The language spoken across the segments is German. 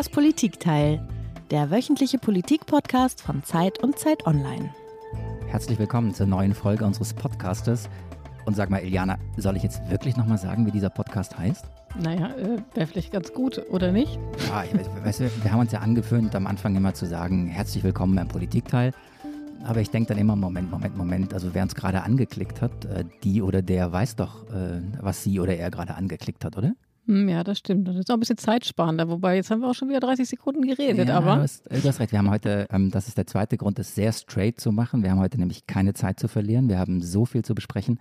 Das Politikteil, der wöchentliche Politik-Podcast von Zeit und Zeit Online. Herzlich willkommen zur neuen Folge unseres Podcastes. Und sag mal, Iliana, soll ich jetzt wirklich nochmal sagen, wie dieser Podcast heißt? Naja, äh, wäre vielleicht ganz gut, oder nicht? Ja, weißt du, wir haben uns ja angewöhnt, am Anfang immer zu sagen, herzlich willkommen beim Politikteil. Aber ich denke dann immer, Moment, Moment, Moment, also wer uns gerade angeklickt hat, äh, die oder der weiß doch, äh, was sie oder er gerade angeklickt hat, oder? Hm, ja, das stimmt. Das ist auch ein bisschen zeitsparender. Wobei, jetzt haben wir auch schon wieder 30 Sekunden geredet. Ja, aber du hast, du hast recht. Wir haben heute, ähm, das ist der zweite Grund, das sehr straight zu machen. Wir haben heute nämlich keine Zeit zu verlieren. Wir haben so viel zu besprechen,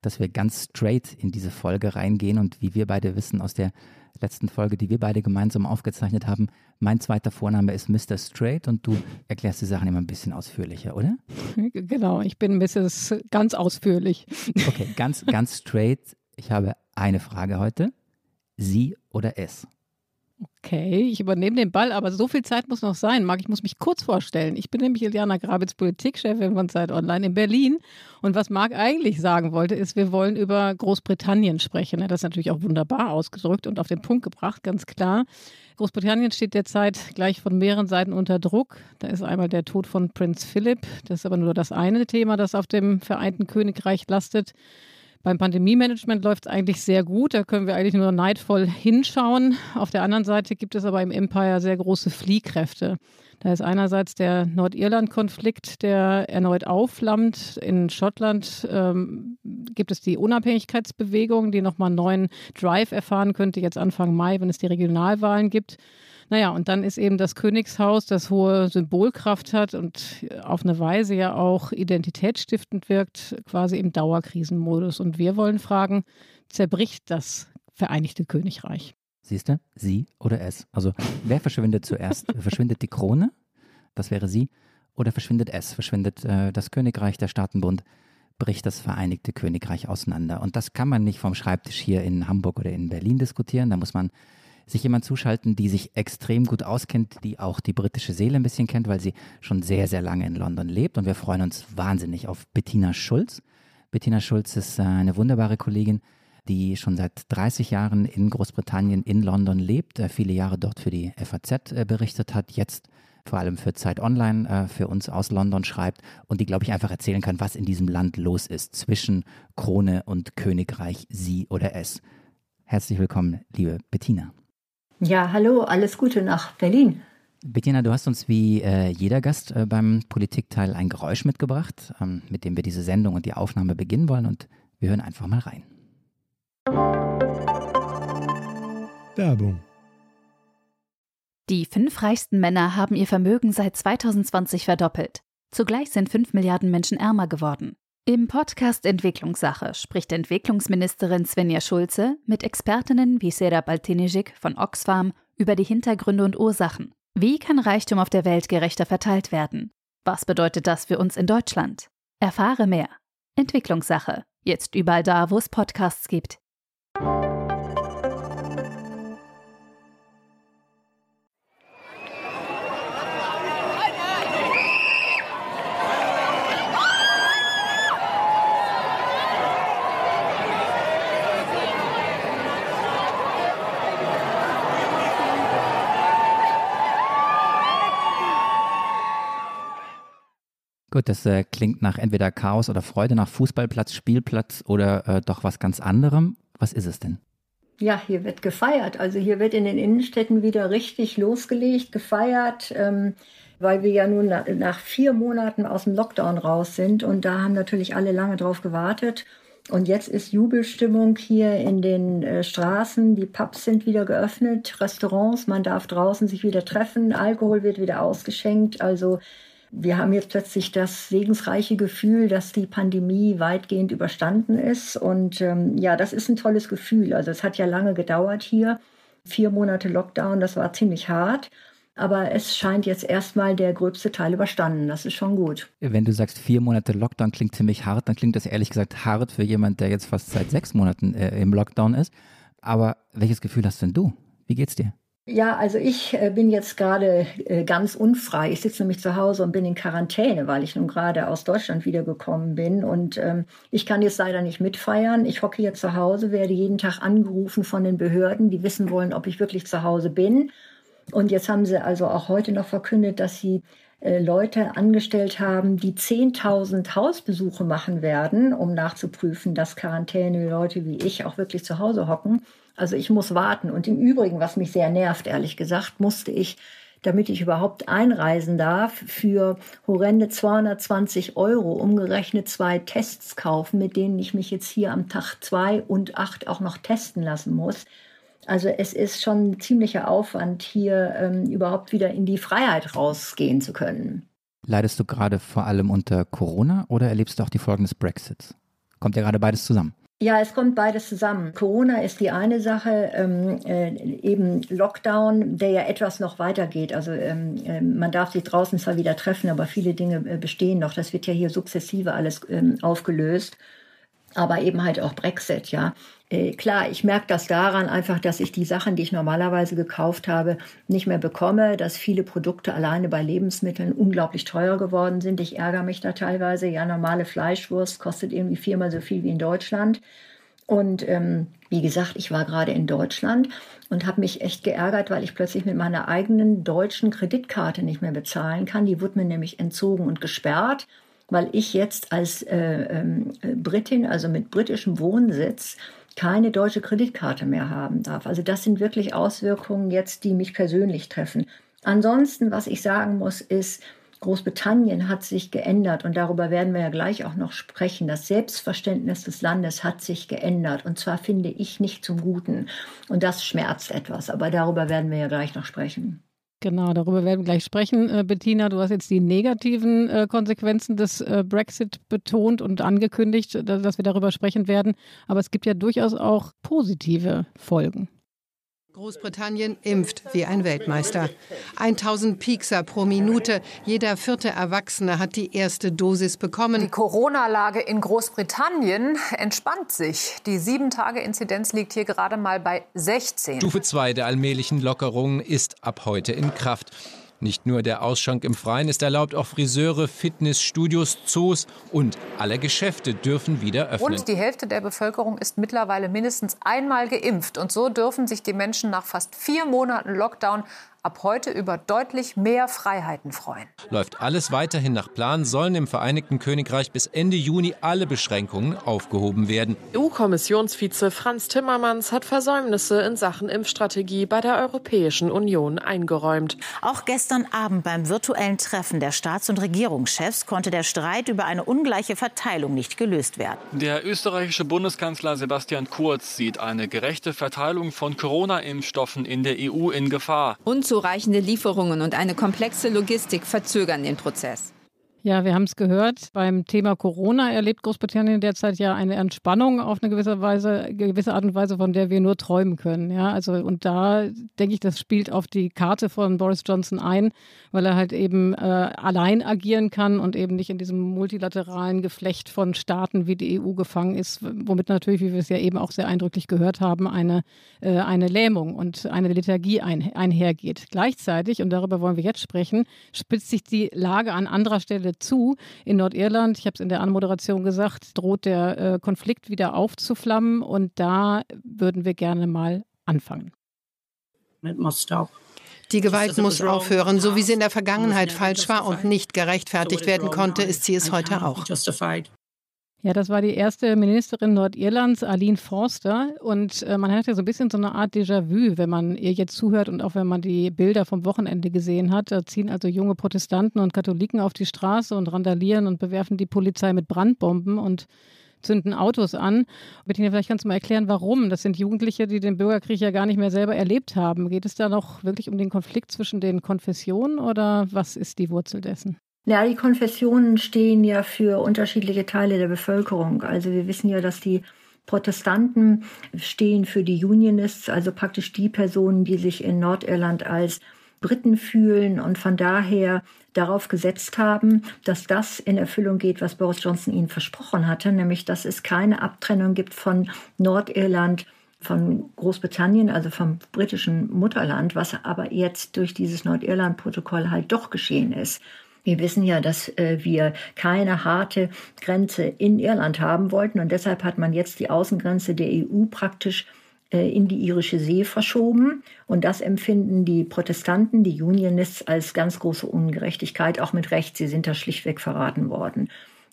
dass wir ganz straight in diese Folge reingehen. Und wie wir beide wissen aus der letzten Folge, die wir beide gemeinsam aufgezeichnet haben, mein zweiter Vorname ist Mr. Straight und du erklärst die Sachen immer ein bisschen ausführlicher, oder? Genau, ich bin Mrs. ganz ausführlich. Okay, ganz, ganz straight. Ich habe eine Frage heute sie oder es? Okay, ich übernehme den Ball, aber so viel Zeit muss noch sein. Marc, ich muss mich kurz vorstellen. Ich bin nämlich Iliana Grabitz, Politikchefin von Zeit Online in Berlin. Und was Marc eigentlich sagen wollte, ist, wir wollen über Großbritannien sprechen. Er hat das natürlich auch wunderbar ausgedrückt und auf den Punkt gebracht, ganz klar. Großbritannien steht derzeit gleich von mehreren Seiten unter Druck. Da ist einmal der Tod von Prinz Philipp. Das ist aber nur das eine Thema, das auf dem Vereinten Königreich lastet. Beim Pandemie-Management läuft es eigentlich sehr gut. Da können wir eigentlich nur neidvoll hinschauen. Auf der anderen Seite gibt es aber im Empire sehr große Fliehkräfte. Da ist einerseits der Nordirland-Konflikt, der erneut aufflammt. In Schottland ähm, gibt es die Unabhängigkeitsbewegung, die nochmal einen neuen Drive erfahren könnte, jetzt Anfang Mai, wenn es die Regionalwahlen gibt. Naja, und dann ist eben das Königshaus, das hohe Symbolkraft hat und auf eine Weise ja auch identitätsstiftend wirkt, quasi im Dauerkrisenmodus. Und wir wollen fragen, zerbricht das Vereinigte Königreich? Siehst du, sie oder es? Also wer verschwindet zuerst? verschwindet die Krone? Das wäre sie. Oder verschwindet es? Verschwindet äh, das Königreich, der Staatenbund? bricht das Vereinigte Königreich auseinander. Und das kann man nicht vom Schreibtisch hier in Hamburg oder in Berlin diskutieren. Da muss man sich jemand zuschalten, die sich extrem gut auskennt, die auch die britische Seele ein bisschen kennt, weil sie schon sehr, sehr lange in London lebt. Und wir freuen uns wahnsinnig auf Bettina Schulz. Bettina Schulz ist äh, eine wunderbare Kollegin, die schon seit 30 Jahren in Großbritannien, in London lebt, äh, viele Jahre dort für die FAZ äh, berichtet hat, jetzt vor allem für Zeit Online für uns aus London schreibt und die, glaube ich, einfach erzählen kann, was in diesem Land los ist zwischen Krone und Königreich, sie oder es. Herzlich willkommen, liebe Bettina. Ja, hallo, alles Gute nach Berlin. Bettina, du hast uns wie äh, jeder Gast äh, beim Politikteil ein Geräusch mitgebracht, ähm, mit dem wir diese Sendung und die Aufnahme beginnen wollen und wir hören einfach mal rein. Werbung. Die fünf reichsten Männer haben ihr Vermögen seit 2020 verdoppelt. Zugleich sind fünf Milliarden Menschen ärmer geworden. Im Podcast Entwicklungssache spricht Entwicklungsministerin Svenja Schulze mit Expertinnen wie Serap Altinijik von Oxfam über die Hintergründe und Ursachen. Wie kann Reichtum auf der Welt gerechter verteilt werden? Was bedeutet das für uns in Deutschland? Erfahre mehr. Entwicklungssache. Jetzt überall da, wo es Podcasts gibt. Gut, das äh, klingt nach entweder Chaos oder Freude, nach Fußballplatz, Spielplatz oder äh, doch was ganz anderem. Was ist es denn? Ja, hier wird gefeiert. Also hier wird in den Innenstädten wieder richtig losgelegt, gefeiert, ähm, weil wir ja nun na, nach vier Monaten aus dem Lockdown raus sind und da haben natürlich alle lange drauf gewartet. Und jetzt ist Jubelstimmung hier in den äh, Straßen. Die Pubs sind wieder geöffnet, Restaurants, man darf draußen sich wieder treffen, Alkohol wird wieder ausgeschenkt. Also wir haben jetzt plötzlich das segensreiche Gefühl, dass die Pandemie weitgehend überstanden ist. Und ähm, ja, das ist ein tolles Gefühl. Also es hat ja lange gedauert hier. Vier Monate Lockdown, das war ziemlich hart. Aber es scheint jetzt erstmal der gröbste Teil überstanden. Das ist schon gut. Wenn du sagst, vier Monate Lockdown klingt ziemlich hart, dann klingt das ehrlich gesagt hart für jemand, der jetzt fast seit sechs Monaten äh, im Lockdown ist. Aber welches Gefühl hast denn du? Wie geht's dir? Ja, also ich äh, bin jetzt gerade äh, ganz unfrei. Ich sitze nämlich zu Hause und bin in Quarantäne, weil ich nun gerade aus Deutschland wiedergekommen bin. Und ähm, ich kann jetzt leider nicht mitfeiern. Ich hocke hier zu Hause, werde jeden Tag angerufen von den Behörden, die wissen wollen, ob ich wirklich zu Hause bin. Und jetzt haben sie also auch heute noch verkündet, dass sie Leute angestellt haben, die 10.000 Hausbesuche machen werden, um nachzuprüfen, dass Quarantäne-Leute wie ich auch wirklich zu Hause hocken. Also ich muss warten. Und im Übrigen, was mich sehr nervt, ehrlich gesagt, musste ich damit ich überhaupt einreisen darf, für horrende 220 Euro umgerechnet zwei Tests kaufen, mit denen ich mich jetzt hier am Tag zwei und acht auch noch testen lassen muss. Also es ist schon ein ziemlicher Aufwand, hier ähm, überhaupt wieder in die Freiheit rausgehen zu können. Leidest du gerade vor allem unter Corona oder erlebst du auch die Folgen des Brexits? Kommt ja gerade beides zusammen. Ja, es kommt beides zusammen. Corona ist die eine Sache, ähm, äh, eben Lockdown, der ja etwas noch weitergeht. Also ähm, äh, man darf sich draußen zwar wieder treffen, aber viele Dinge äh, bestehen noch. Das wird ja hier sukzessive alles ähm, aufgelöst aber eben halt auch Brexit, ja. Äh, klar, ich merke das daran einfach, dass ich die Sachen, die ich normalerweise gekauft habe, nicht mehr bekomme, dass viele Produkte alleine bei Lebensmitteln unglaublich teuer geworden sind. Ich ärgere mich da teilweise. Ja, normale Fleischwurst kostet irgendwie viermal so viel wie in Deutschland. Und ähm, wie gesagt, ich war gerade in Deutschland und habe mich echt geärgert, weil ich plötzlich mit meiner eigenen deutschen Kreditkarte nicht mehr bezahlen kann. Die wurde mir nämlich entzogen und gesperrt weil ich jetzt als äh, ähm, Britin, also mit britischem Wohnsitz, keine deutsche Kreditkarte mehr haben darf. Also das sind wirklich Auswirkungen jetzt, die mich persönlich treffen. Ansonsten, was ich sagen muss, ist, Großbritannien hat sich geändert und darüber werden wir ja gleich auch noch sprechen. Das Selbstverständnis des Landes hat sich geändert und zwar finde ich nicht zum Guten. Und das schmerzt etwas, aber darüber werden wir ja gleich noch sprechen. Genau, darüber werden wir gleich sprechen. Äh, Bettina, du hast jetzt die negativen äh, Konsequenzen des äh, Brexit betont und angekündigt, dass wir darüber sprechen werden. Aber es gibt ja durchaus auch positive Folgen. Großbritannien impft wie ein Weltmeister. 1000 Piekser pro Minute. Jeder vierte Erwachsene hat die erste Dosis bekommen. Die Corona-Lage in Großbritannien entspannt sich. Die 7-Tage-Inzidenz liegt hier gerade mal bei 16. Stufe 2 der allmählichen Lockerung ist ab heute in Kraft. Nicht nur der Ausschank im Freien ist erlaubt, auch Friseure, Fitnessstudios, Zoos und alle Geschäfte dürfen wieder öffnen. Und die Hälfte der Bevölkerung ist mittlerweile mindestens einmal geimpft. Und so dürfen sich die Menschen nach fast vier Monaten Lockdown ab heute über deutlich mehr Freiheiten freuen. Läuft alles weiterhin nach Plan, sollen im Vereinigten Königreich bis Ende Juni alle Beschränkungen aufgehoben werden. EU-Kommissionsvize Franz Timmermans hat Versäumnisse in Sachen Impfstrategie bei der Europäischen Union eingeräumt. Auch gestern Abend beim virtuellen Treffen der Staats- und Regierungschefs konnte der Streit über eine ungleiche Verteilung nicht gelöst werden. Der österreichische Bundeskanzler Sebastian Kurz sieht eine gerechte Verteilung von Corona-Impfstoffen in der EU in Gefahr. Und Unzureichende Lieferungen und eine komplexe Logistik verzögern den Prozess. Ja, wir haben es gehört. Beim Thema Corona erlebt Großbritannien derzeit ja eine Entspannung auf eine gewisse Weise, gewisse Art und Weise, von der wir nur träumen können. Ja, also und da denke ich, das spielt auf die Karte von Boris Johnson ein, weil er halt eben äh, allein agieren kann und eben nicht in diesem multilateralen Geflecht von Staaten wie die EU gefangen ist, womit natürlich, wie wir es ja eben auch sehr eindrücklich gehört haben, eine, äh, eine Lähmung und eine Lethargie ein, einhergeht. Gleichzeitig, und darüber wollen wir jetzt sprechen, spitzt sich die Lage an anderer Stelle zu. In Nordirland, ich habe es in der Anmoderation gesagt, droht der äh, Konflikt wieder aufzuflammen und da würden wir gerne mal anfangen. Die Gewalt muss aufhören. So wie sie in der Vergangenheit falsch war und nicht gerechtfertigt werden konnte, ist sie es heute auch. Ja, das war die erste Ministerin Nordirlands, Aline Forster. Und äh, man hatte so ein bisschen so eine Art Déjà-vu, wenn man ihr jetzt zuhört und auch wenn man die Bilder vom Wochenende gesehen hat. Da ziehen also junge Protestanten und Katholiken auf die Straße und randalieren und bewerfen die Polizei mit Brandbomben und zünden Autos an. Bettina, vielleicht kannst du mal erklären, warum. Das sind Jugendliche, die den Bürgerkrieg ja gar nicht mehr selber erlebt haben. Geht es da noch wirklich um den Konflikt zwischen den Konfessionen oder was ist die Wurzel dessen? Ja, die Konfessionen stehen ja für unterschiedliche Teile der Bevölkerung. Also wir wissen ja, dass die Protestanten stehen für die Unionists, also praktisch die Personen, die sich in Nordirland als Briten fühlen und von daher darauf gesetzt haben, dass das in Erfüllung geht, was Boris Johnson ihnen versprochen hatte, nämlich dass es keine Abtrennung gibt von Nordirland von Großbritannien, also vom britischen Mutterland, was aber jetzt durch dieses Nordirland-Protokoll halt doch geschehen ist. Wir wissen ja, dass äh, wir keine harte Grenze in Irland haben wollten und deshalb hat man jetzt die Außengrenze der EU praktisch äh, in die irische See verschoben. Und das empfinden die Protestanten, die Unionists, als ganz große Ungerechtigkeit, auch mit Recht. Sie sind da schlichtweg verraten worden.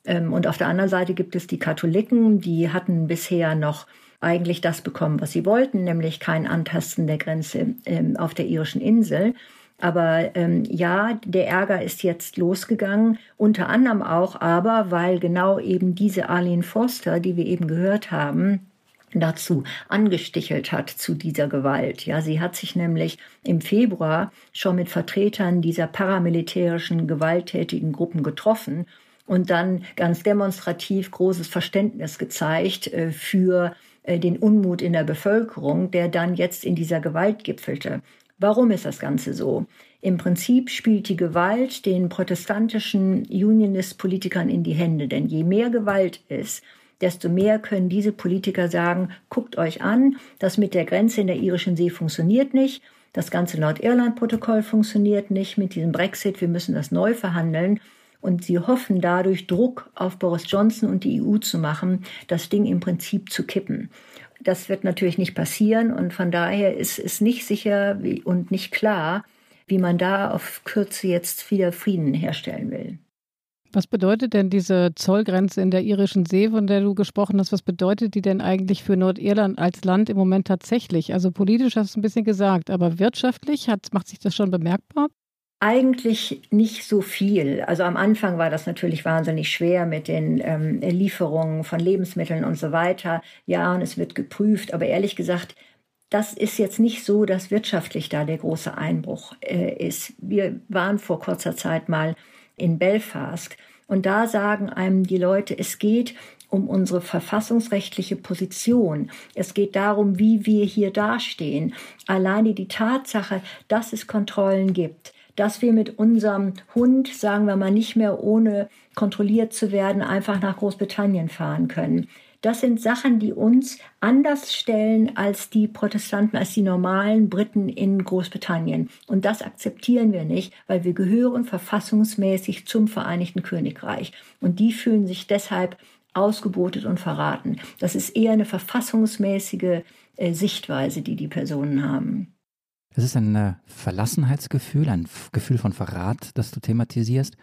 Ähm, und auf der anderen Seite gibt es die Katholiken, die hatten bisher noch eigentlich das bekommen, was sie wollten, nämlich kein Antasten der Grenze ähm, auf der irischen Insel. Aber ähm, ja, der Ärger ist jetzt losgegangen, unter anderem auch aber, weil genau eben diese Arlene Forster, die wir eben gehört haben, dazu angestichelt hat zu dieser Gewalt. Ja, sie hat sich nämlich im Februar schon mit Vertretern dieser paramilitärischen gewalttätigen Gruppen getroffen und dann ganz demonstrativ großes Verständnis gezeigt äh, für äh, den Unmut in der Bevölkerung, der dann jetzt in dieser Gewalt gipfelte. Warum ist das Ganze so? Im Prinzip spielt die Gewalt den protestantischen Unionist-Politikern in die Hände, denn je mehr Gewalt ist, desto mehr können diese Politiker sagen, guckt euch an, das mit der Grenze in der irischen See funktioniert nicht, das ganze Nordirland-Protokoll funktioniert nicht mit diesem Brexit, wir müssen das neu verhandeln. Und sie hoffen dadurch Druck auf Boris Johnson und die EU zu machen, das Ding im Prinzip zu kippen. Das wird natürlich nicht passieren und von daher ist es nicht sicher und nicht klar, wie man da auf Kürze jetzt wieder Frieden herstellen will. Was bedeutet denn diese Zollgrenze in der irischen See, von der du gesprochen hast? Was bedeutet die denn eigentlich für Nordirland als Land im Moment tatsächlich? Also politisch hast du ein bisschen gesagt, aber wirtschaftlich hat, macht sich das schon bemerkbar? Eigentlich nicht so viel. Also am Anfang war das natürlich wahnsinnig schwer mit den ähm, Lieferungen von Lebensmitteln und so weiter. Ja, und es wird geprüft. Aber ehrlich gesagt, das ist jetzt nicht so, dass wirtschaftlich da der große Einbruch äh, ist. Wir waren vor kurzer Zeit mal in Belfast und da sagen einem die Leute, es geht um unsere verfassungsrechtliche Position. Es geht darum, wie wir hier dastehen. Alleine die Tatsache, dass es Kontrollen gibt, dass wir mit unserem Hund, sagen wir mal, nicht mehr ohne kontrolliert zu werden, einfach nach Großbritannien fahren können. Das sind Sachen, die uns anders stellen als die Protestanten, als die normalen Briten in Großbritannien. Und das akzeptieren wir nicht, weil wir gehören verfassungsmäßig zum Vereinigten Königreich. Und die fühlen sich deshalb ausgebotet und verraten. Das ist eher eine verfassungsmäßige äh, Sichtweise, die die Personen haben. Es ist ein äh, Verlassenheitsgefühl, ein Gefühl von Verrat, das du thematisierst.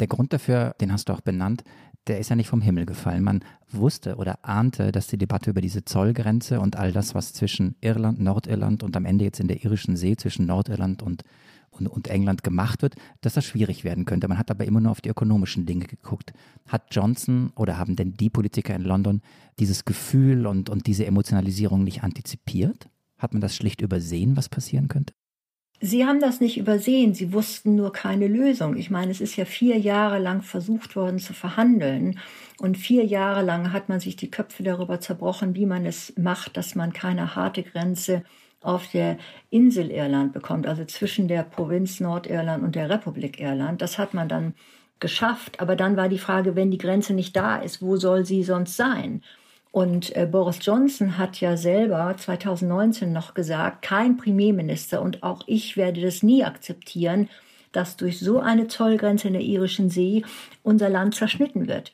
Der Grund dafür, den hast du auch benannt, der ist ja nicht vom Himmel gefallen. Man wusste oder ahnte, dass die Debatte über diese Zollgrenze und all das, was zwischen Irland, Nordirland und am Ende jetzt in der irischen See zwischen Nordirland und, und, und England gemacht wird, dass das schwierig werden könnte. Man hat aber immer nur auf die ökonomischen Dinge geguckt. Hat Johnson oder haben denn die Politiker in London dieses Gefühl und, und diese Emotionalisierung nicht antizipiert? Hat man das schlicht übersehen, was passieren könnte? Sie haben das nicht übersehen, sie wussten nur keine Lösung. Ich meine, es ist ja vier Jahre lang versucht worden zu verhandeln und vier Jahre lang hat man sich die Köpfe darüber zerbrochen, wie man es macht, dass man keine harte Grenze auf der Insel Irland bekommt, also zwischen der Provinz Nordirland und der Republik Irland. Das hat man dann geschafft, aber dann war die Frage, wenn die Grenze nicht da ist, wo soll sie sonst sein? Und äh, Boris Johnson hat ja selber 2019 noch gesagt, kein Premierminister und auch ich werde das nie akzeptieren, dass durch so eine Zollgrenze in der irischen See unser Land zerschnitten wird.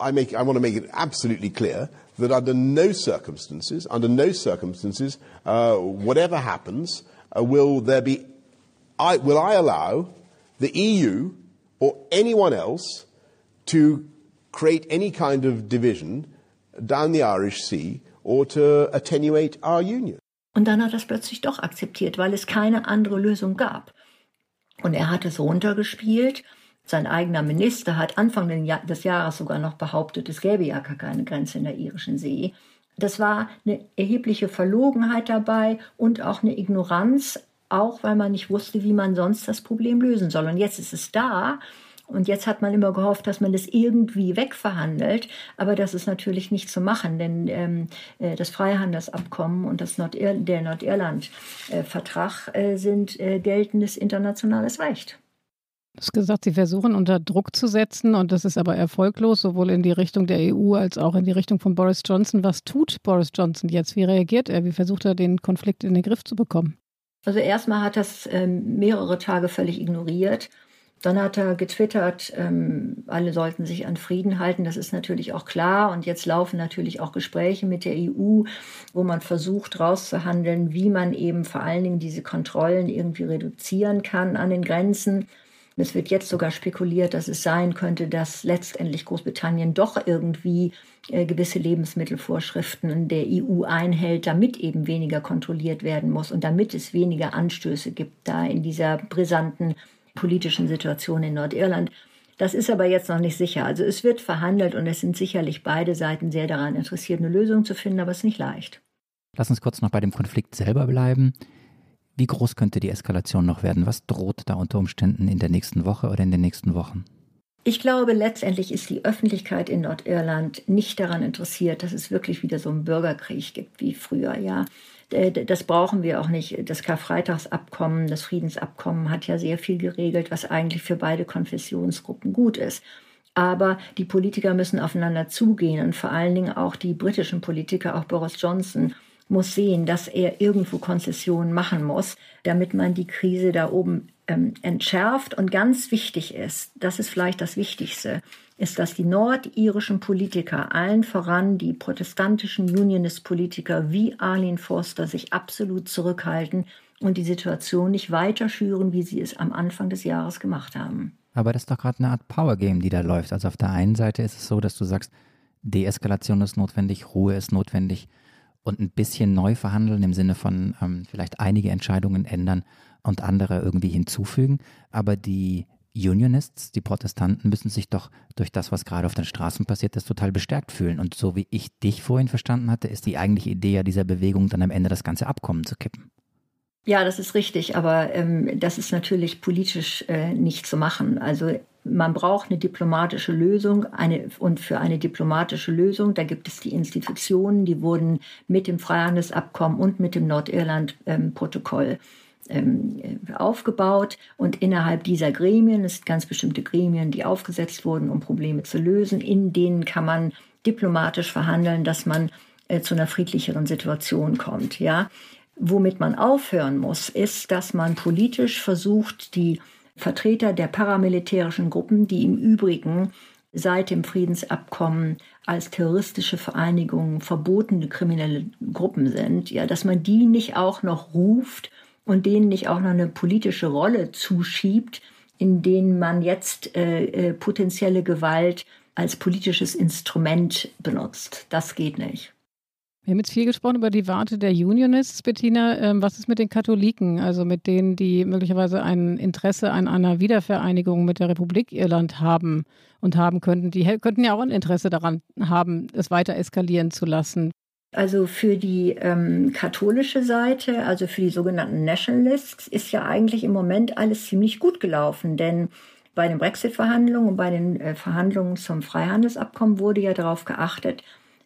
I, make, I want to make it absolutely clear that under no circumstances, under no circumstances, uh, whatever happens, uh, will there be, I, will I allow the EU or anyone else to create any kind of division down the Irish Sea or to attenuate our union. Und dann hat er es plötzlich doch akzeptiert, weil es keine andere Lösung gab. Und er hat es runtergespielt. Sein eigener Minister hat Anfang des Jahres sogar noch behauptet, es gäbe ja gar keine Grenze in der irischen See. Das war eine erhebliche Verlogenheit dabei und auch eine Ignoranz, auch weil man nicht wusste, wie man sonst das Problem lösen soll. Und jetzt ist es da und jetzt hat man immer gehofft, dass man das irgendwie wegverhandelt, aber das ist natürlich nicht zu machen, denn ähm, äh, das Freihandelsabkommen und das Nordir der Nordirland-Vertrag äh, sind äh, geltendes internationales Recht. Du hast gesagt, Sie versuchen unter Druck zu setzen und das ist aber erfolglos, sowohl in die Richtung der EU als auch in die Richtung von Boris Johnson. Was tut Boris Johnson jetzt? Wie reagiert er? Wie versucht er, den Konflikt in den Griff zu bekommen? Also erstmal hat es ähm, mehrere Tage völlig ignoriert Dann hat er getwittert, ähm, alle sollten sich an Frieden halten. Das ist natürlich auch klar. Und jetzt laufen natürlich auch Gespräche mit der EU, wo man versucht rauszuhandeln, wie man eben vor allen Dingen diese Kontrollen irgendwie reduzieren kann an den Grenzen. Es wird jetzt sogar spekuliert, dass es sein könnte, dass letztendlich Großbritannien doch irgendwie äh, gewisse Lebensmittelvorschriften der EU einhält, damit eben weniger kontrolliert werden muss und damit es weniger Anstöße gibt da in dieser brisanten politischen Situation in Nordirland. Das ist aber jetzt noch nicht sicher. Also es wird verhandelt und es sind sicherlich beide Seiten sehr daran interessiert, eine Lösung zu finden, aber es ist nicht leicht. Lass uns kurz noch bei dem Konflikt selber bleiben. Wie groß könnte die Eskalation noch werden? Was droht da unter Umständen in der nächsten Woche oder in den nächsten Wochen? Ich glaube, letztendlich ist die Öffentlichkeit in Nordirland nicht daran interessiert, dass es wirklich wieder so einen Bürgerkrieg gibt wie früher, ja. Äh, das brauchen wir auch nicht. Das Karfreitagsabkommen, das Friedensabkommen hat ja sehr viel geregelt, was eigentlich für beide Konfessionsgruppen gut ist. Aber die Politiker müssen aufeinander zugehen und vor allen Dingen auch die britischen Politiker, auch Boris Johnson, muss sehen, dass er irgendwo Konzessionen machen muss, damit man die Krise da oben ähm, entschärft. Und ganz wichtig ist, das ist vielleicht das Wichtigste, ist, dass die nordirischen Politiker, allen voran die protestantischen Unionist-Politiker wie Arlene Forster, sich absolut zurückhalten und die Situation nicht weiter schüren, wie sie es am Anfang des Jahres gemacht haben. Aber das ist doch gerade eine Art Power Game, die da läuft. Also auf der einen Seite ist es so, dass du sagst, Deeskalation ist notwendig, Ruhe ist notwendig und ein bisschen neu verhandeln im Sinne von ähm, vielleicht einige Entscheidungen ändern und andere irgendwie hinzufügen. Aber die Unionists, die Protestanten, müssen sich doch durch das, was gerade auf den Straßen passiert ist, total bestärkt fühlen. Und so wie ich dich vorhin verstanden hatte, ist die eigentliche Idee ja dieser Bewegung, dann am Ende das ganze Abkommen zu kippen. Ja, das ist richtig, aber ähm, das ist natürlich politisch äh, nicht zu machen. Also man braucht eine diplomatische Lösung eine, und für eine diplomatische Lösung, da gibt es die Institutionen, die wurden mit dem Freihandelsabkommen und mit dem Nordirland-Protokoll ähm, aufgebaut und innerhalb dieser Gremien, es sind ganz bestimmte Gremien, die aufgesetzt wurden, um Probleme zu lösen, in denen kann man diplomatisch verhandeln, dass man äh, zu einer friedlicheren Situation kommt. Ja, womit man aufhören muss, ist, dass man politisch versucht, die Vertreter der paramilitärischen Gruppen, die im Übrigen seit dem Friedensabkommen als terroristische Vereinigungen verbotene kriminelle Gruppen sind, ja, dass man die nicht auch noch ruft und denen nicht auch noch eine politische Rolle zuschiebt, in denen man jetzt äh, äh, potenzielle Gewalt als politisches Instrument benutzt. Das geht nicht. Wir haben jetzt viel gesprochen über die Warte der Unionists, Bettina. Ähm, was ist mit den Katholiken, also mit denen, die möglicherweise ein Interesse an einer Wiedervereinigung mit der Republik Irland haben und haben könnten? Die könnten ja auch ein Interesse daran haben, es weiter eskalieren zu lassen. Also für die ähm, katholische Seite, also für die sogenannten Nationalists, ist ja eigentlich im Moment alles ziemlich gut gelaufen, denn bei den Brexit-Verhandlungen und bei den äh, Verhandlungen zum Freihandelsabkommen wurde ja darauf geachtet,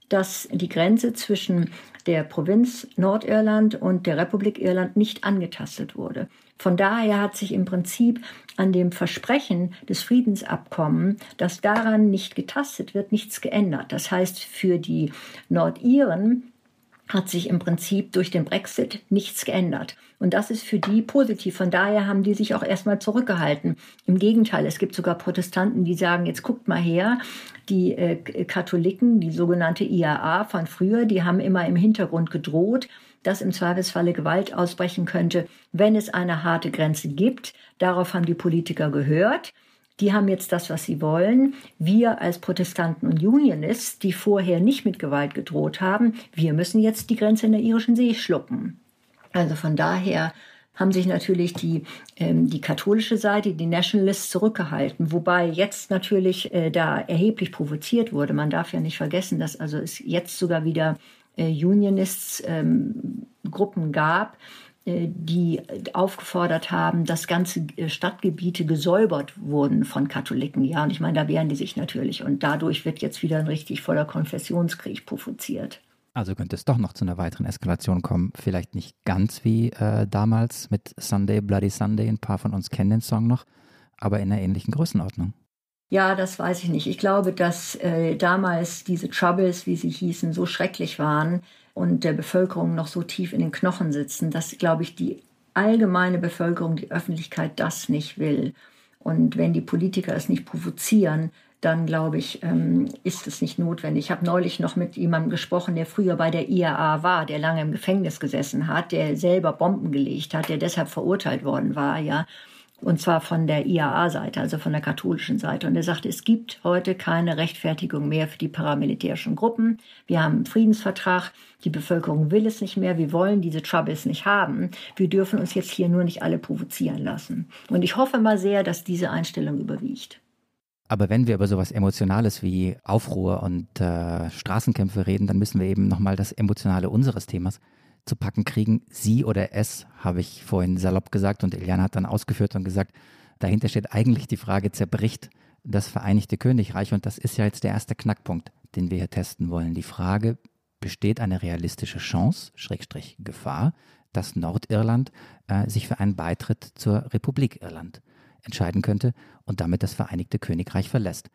dass die Grenze zwischen der Provinz Nordirland und der Republik Irland nicht angetastet wurde. Von daher hat sich im Prinzip an dem Versprechen des Friedensabkommens, dass daran nicht getastet wird, nichts geändert. Das heißt, für die Nordiren hat sich im Prinzip durch den Brexit nichts geändert. Und das ist für die positiv. Von daher haben die sich auch erstmal zurückgehalten. Im Gegenteil, es gibt sogar Protestanten, die sagen, jetzt guckt mal her, die äh, Katholiken, die sogenannte IAA von früher, die haben immer im Hintergrund gedroht, dass im Zweifelsfalle Gewalt ausbrechen könnte, wenn es eine harte Grenze gibt. Darauf haben die Politiker gehört. Die haben jetzt das, was sie wollen. Wir als Protestanten und Unionists, die vorher nicht mit Gewalt gedroht haben, wir müssen jetzt die Grenze in der irischen See schlucken. Also von daher haben sich natürlich die, ähm, die katholische Seite, die Nationalists zurückgehalten, wobei jetzt natürlich äh, da erheblich provoziert wurde. Man darf ja nicht vergessen, dass also es jetzt sogar wieder Unionists ähm, Gruppen gab, äh, die aufgefordert haben, dass ganze äh, Stadtgebiete gesäubert wurden von Katholiken. Ja, und ich meine, da wehren die sich natürlich. Und dadurch wird jetzt wieder ein richtig voller Konfessionskrieg provoziert. Also könnte es doch noch zu einer weiteren Eskalation kommen. Vielleicht nicht ganz wie äh, damals mit Sunday, Bloody Sunday. Ein paar von uns kennen den Song noch, aber in einer ähnlichen Größenordnung. Ja, das weiß ich nicht. Ich glaube, dass äh, damals diese Troubles, wie sie hießen, so schrecklich waren und der Bevölkerung noch so tief in den Knochen sitzen, dass, glaube ich, die allgemeine Bevölkerung, die Öffentlichkeit das nicht will. Und wenn die Politiker es nicht provozieren, dann glaube ich, ähm, ist es nicht notwendig. Ich habe neulich noch mit jemandem gesprochen, der früher bei der IAA war, der lange im Gefängnis gesessen hat, der selber Bomben gelegt hat, der deshalb verurteilt worden war, ja. Und zwar von der IAA-Seite, also von der katholischen Seite. Und er sagte, es gibt heute keine Rechtfertigung mehr für die paramilitärischen Gruppen. Wir haben einen Friedensvertrag. Die Bevölkerung will es nicht mehr. Wir wollen diese Troubles nicht haben. Wir dürfen uns jetzt hier nur nicht alle provozieren lassen. Und ich hoffe mal sehr, dass diese Einstellung überwiegt. Aber wenn wir über sowas Emotionales wie Aufruhr und äh, Straßenkämpfe reden, dann müssen wir eben nochmal das Emotionale unseres Themas zu packen kriegen. Sie oder es, habe ich vorhin salopp gesagt und Eliana hat dann ausgeführt und gesagt, dahinter steht eigentlich die Frage, zerbricht das Vereinigte Königreich und das ist ja jetzt der erste Knackpunkt, den wir hier testen wollen. Die Frage, besteht eine realistische Chance, Schrägstrich Gefahr, dass Nordirland äh, sich für einen Beitritt zur Republik Irland entscheiden könnte und damit das Vereinigte Königreich verlässt.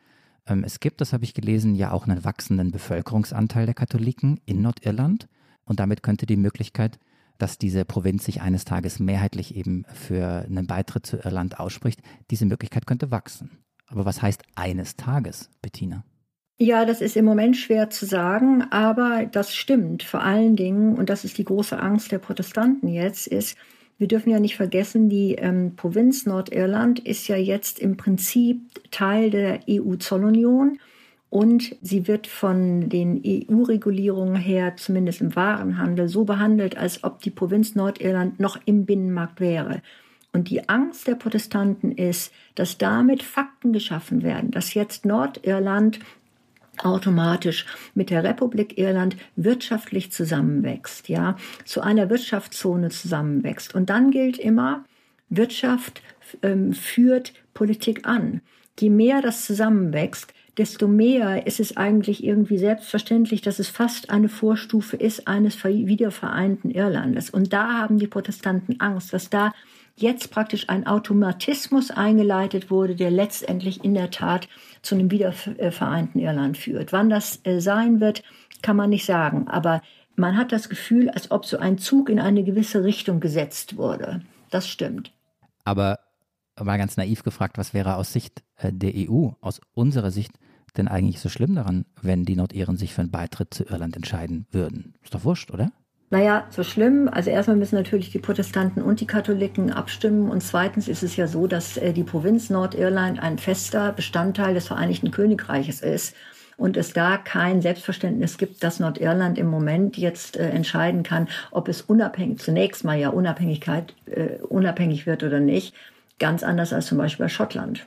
Ähm, es gibt, das habe ich gelesen, ja auch einen wachsenden Bevölkerungsanteil der Katholiken in Nordirland und damit könnte die Möglichkeit, dass diese Provinz sich eines Tages mehrheitlich eben für einen Beitritt zu Irland ausspricht, diese Möglichkeit könnte wachsen. Aber was heißt eines Tages, Bettina? Ja, das ist im Moment schwer zu sagen, aber das stimmt. Vor allen Dingen, und das ist die große Angst der Protestanten jetzt, ist, wir dürfen ja nicht vergessen, die ähm, Provinz Nordirland ist ja jetzt im Prinzip Teil der EU-Zollunion und sie wird von den EU-Regulierungen her, zumindest im Warenhandel, so behandelt, als ob die Provinz Nordirland noch im Binnenmarkt wäre. Und die Angst der Protestanten ist, dass damit Fakten geschaffen werden, dass jetzt Nordirland automatisch mit der Republik Irland wirtschaftlich zusammenwächst, ja, zu einer Wirtschaftszone zusammenwächst. Und dann gilt immer, Wirtschaft ähm, führt Politik an. Je mehr das zusammenwächst, desto mehr ist es eigentlich irgendwie selbstverständlich, dass es fast eine Vorstufe ist eines wiedervereinten Irlandes. Und da haben die Protestanten Angst, dass da jetzt praktisch ein Automatismus eingeleitet wurde, der letztendlich in der Tat zu einem wiedervereinten Irland führt. Wann das äh, sein wird, kann man nicht sagen. Aber man hat das Gefühl, als ob so ein Zug in eine gewisse Richtung gesetzt wurde. Das stimmt. Aber mal ganz naiv gefragt, was wäre aus Sicht äh, der EU, aus unserer Sicht, denn eigentlich so schlimm daran, wenn die Nordiren sich für einen Beitritt zu Irland entscheiden würden? Ist doch wurscht, oder? Naja, so schlimm. Also erstmal müssen natürlich die Protestanten und die Katholiken abstimmen. Und zweitens ist es ja so, dass äh, die Provinz Nordirland ein fester Bestandteil des Vereinigten Königreiches ist und es da kein Selbstverständnis gibt, dass Nordirland im Moment jetzt äh, entscheiden kann, ob es unabhängig, zunächst mal ja Unabhängigkeit, äh, unabhängig wird oder nicht. Ganz anders als zum Beispiel bei Schottland.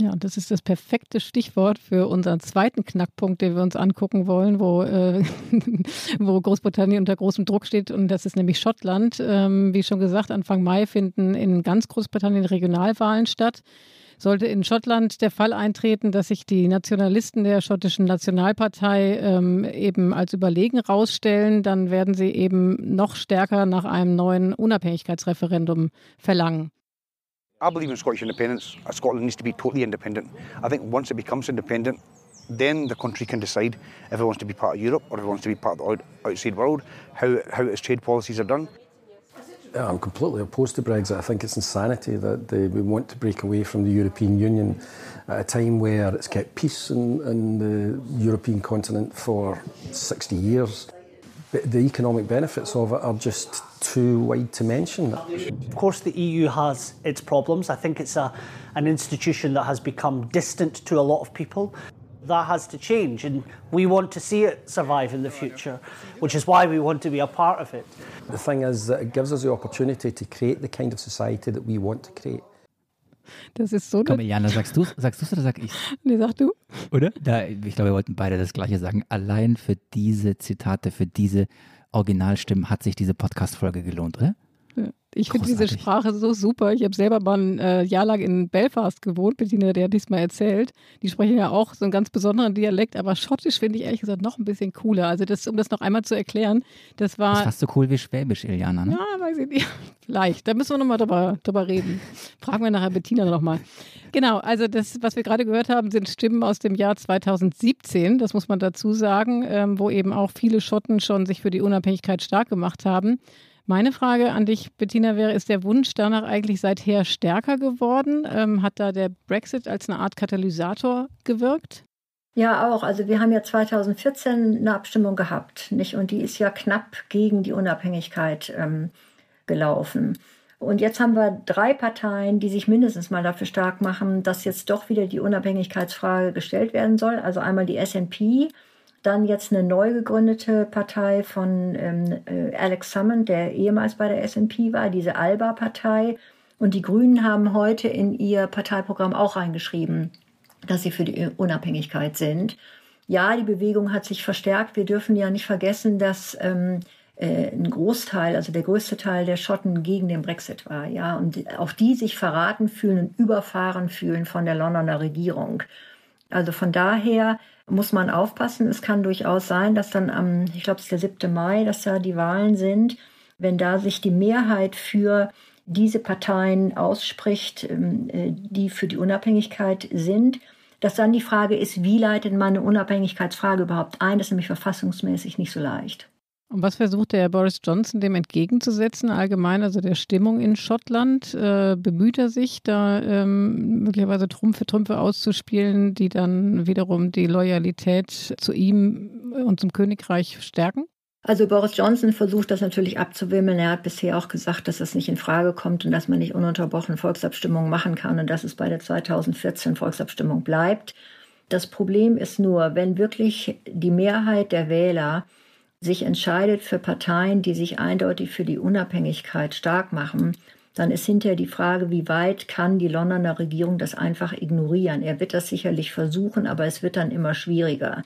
Ja, das ist das perfekte Stichwort für unseren zweiten Knackpunkt, den wir uns angucken wollen, wo, äh, wo Großbritannien unter großem Druck steht. Und das ist nämlich Schottland. Ähm, wie schon gesagt, Anfang Mai finden in ganz Großbritannien Regionalwahlen statt. Sollte in Schottland der Fall eintreten, dass sich die Nationalisten der schottischen Nationalpartei ähm, eben als überlegen rausstellen, dann werden sie eben noch stärker nach einem neuen Unabhängigkeitsreferendum verlangen. I believe in Scottish independence. Uh, Scotland needs to be totally independent. I think once it becomes independent, then the country can decide if it wants to be part of Europe or if it wants to be part of the outside world, how, how its trade policies are done. I'm completely opposed to Brexit. I think it's insanity that they, we want to break away from the European Union at a time where it's kept peace in, in the European continent for 60 years. The economic benefits of it are just too wide to mention. Of course, the EU has its problems. I think it's a, an institution that has become distant to a lot of people. That has to change, and we want to see it survive in the future, which is why we want to be a part of it. The thing is that it gives us the opportunity to create the kind of society that we want to create. Das ist so. Komm, Jana, sagst du sagst du's oder sag ich? Nee, sag du. Oder? Da, ich glaube, wir wollten beide das Gleiche sagen. Allein für diese Zitate, für diese Originalstimmen hat sich diese Podcast-Folge gelohnt, oder? Ich finde diese Sprache so super. Ich habe selber mal ein äh, Jahr lang in Belfast gewohnt, Bettina, der hat diesmal erzählt. Die sprechen ja auch so einen ganz besonderen Dialekt, aber Schottisch finde ich ehrlich gesagt noch ein bisschen cooler. Also das, um das noch einmal zu erklären, das war... Das ist fast so cool wie Schwäbisch, Iliana, ne? Ja, weiß ich nicht. Vielleicht. Da müssen wir nochmal drüber, drüber reden. Fragen wir nachher Bettina nochmal. Genau, also das, was wir gerade gehört haben, sind Stimmen aus dem Jahr 2017, das muss man dazu sagen, ähm, wo eben auch viele Schotten schon sich für die Unabhängigkeit stark gemacht haben. Meine Frage an dich, Bettina, wäre, ist der Wunsch danach eigentlich seither stärker geworden? Ähm, hat da der Brexit als eine Art Katalysator gewirkt? Ja, auch. Also wir haben ja 2014 eine Abstimmung gehabt, nicht? Und die ist ja knapp gegen die Unabhängigkeit ähm, gelaufen. Und jetzt haben wir drei Parteien, die sich mindestens mal dafür stark machen, dass jetzt doch wieder die Unabhängigkeitsfrage gestellt werden soll. Also einmal die SNP, dann jetzt eine neu gegründete Partei von ähm, äh, Alex Salmond, der ehemals bei der SNP war, diese ALBA-Partei. Und die Grünen haben heute in ihr Parteiprogramm auch reingeschrieben, dass sie für die Unabhängigkeit sind. Ja, die Bewegung hat sich verstärkt. Wir dürfen ja nicht vergessen, dass ähm, äh, ein Großteil, also der größte Teil der Schotten gegen den Brexit war. Ja, und auch die sich verraten fühlen und überfahren fühlen von der Londoner Regierung. Also von daher muss man aufpassen. Es kann durchaus sein, dass dann am, ich glaube, es ist der 7. Mai, dass da die Wahlen sind, wenn da sich die Mehrheit für diese Parteien ausspricht, ähm, äh, die für die Unabhängigkeit sind, dass dann die Frage ist, wie leitet man eine Unabhängigkeitsfrage überhaupt ein? Das ist nämlich verfassungsmäßig nicht so leicht. Und was versucht der Boris Johnson dem entgegenzusetzen, allgemein, also der Stimmung in Schottland? Äh, bemüht er sich, da ähm, möglicherweise Trumpfe, Trümpfe auszuspielen, die dann wiederum die Loyalität zu ihm und zum Königreich stärken? Also Boris Johnson versucht das natürlich abzuwimmeln. Er hat bisher auch gesagt, dass das nicht in Frage kommt und dass man nicht ununterbrochen Volksabstimmungen machen kann und dass es bei der 2014 Volksabstimmung bleibt. Das Problem ist nur, wenn wirklich die Mehrheit der Wähler sich entscheidet für Parteien, die sich eindeutig für die Unabhängigkeit stark machen, dann ist hinterher die Frage, wie weit kann die Londoner Regierung das einfach ignorieren. Er wird das sicherlich versuchen, aber es wird dann immer schwieriger.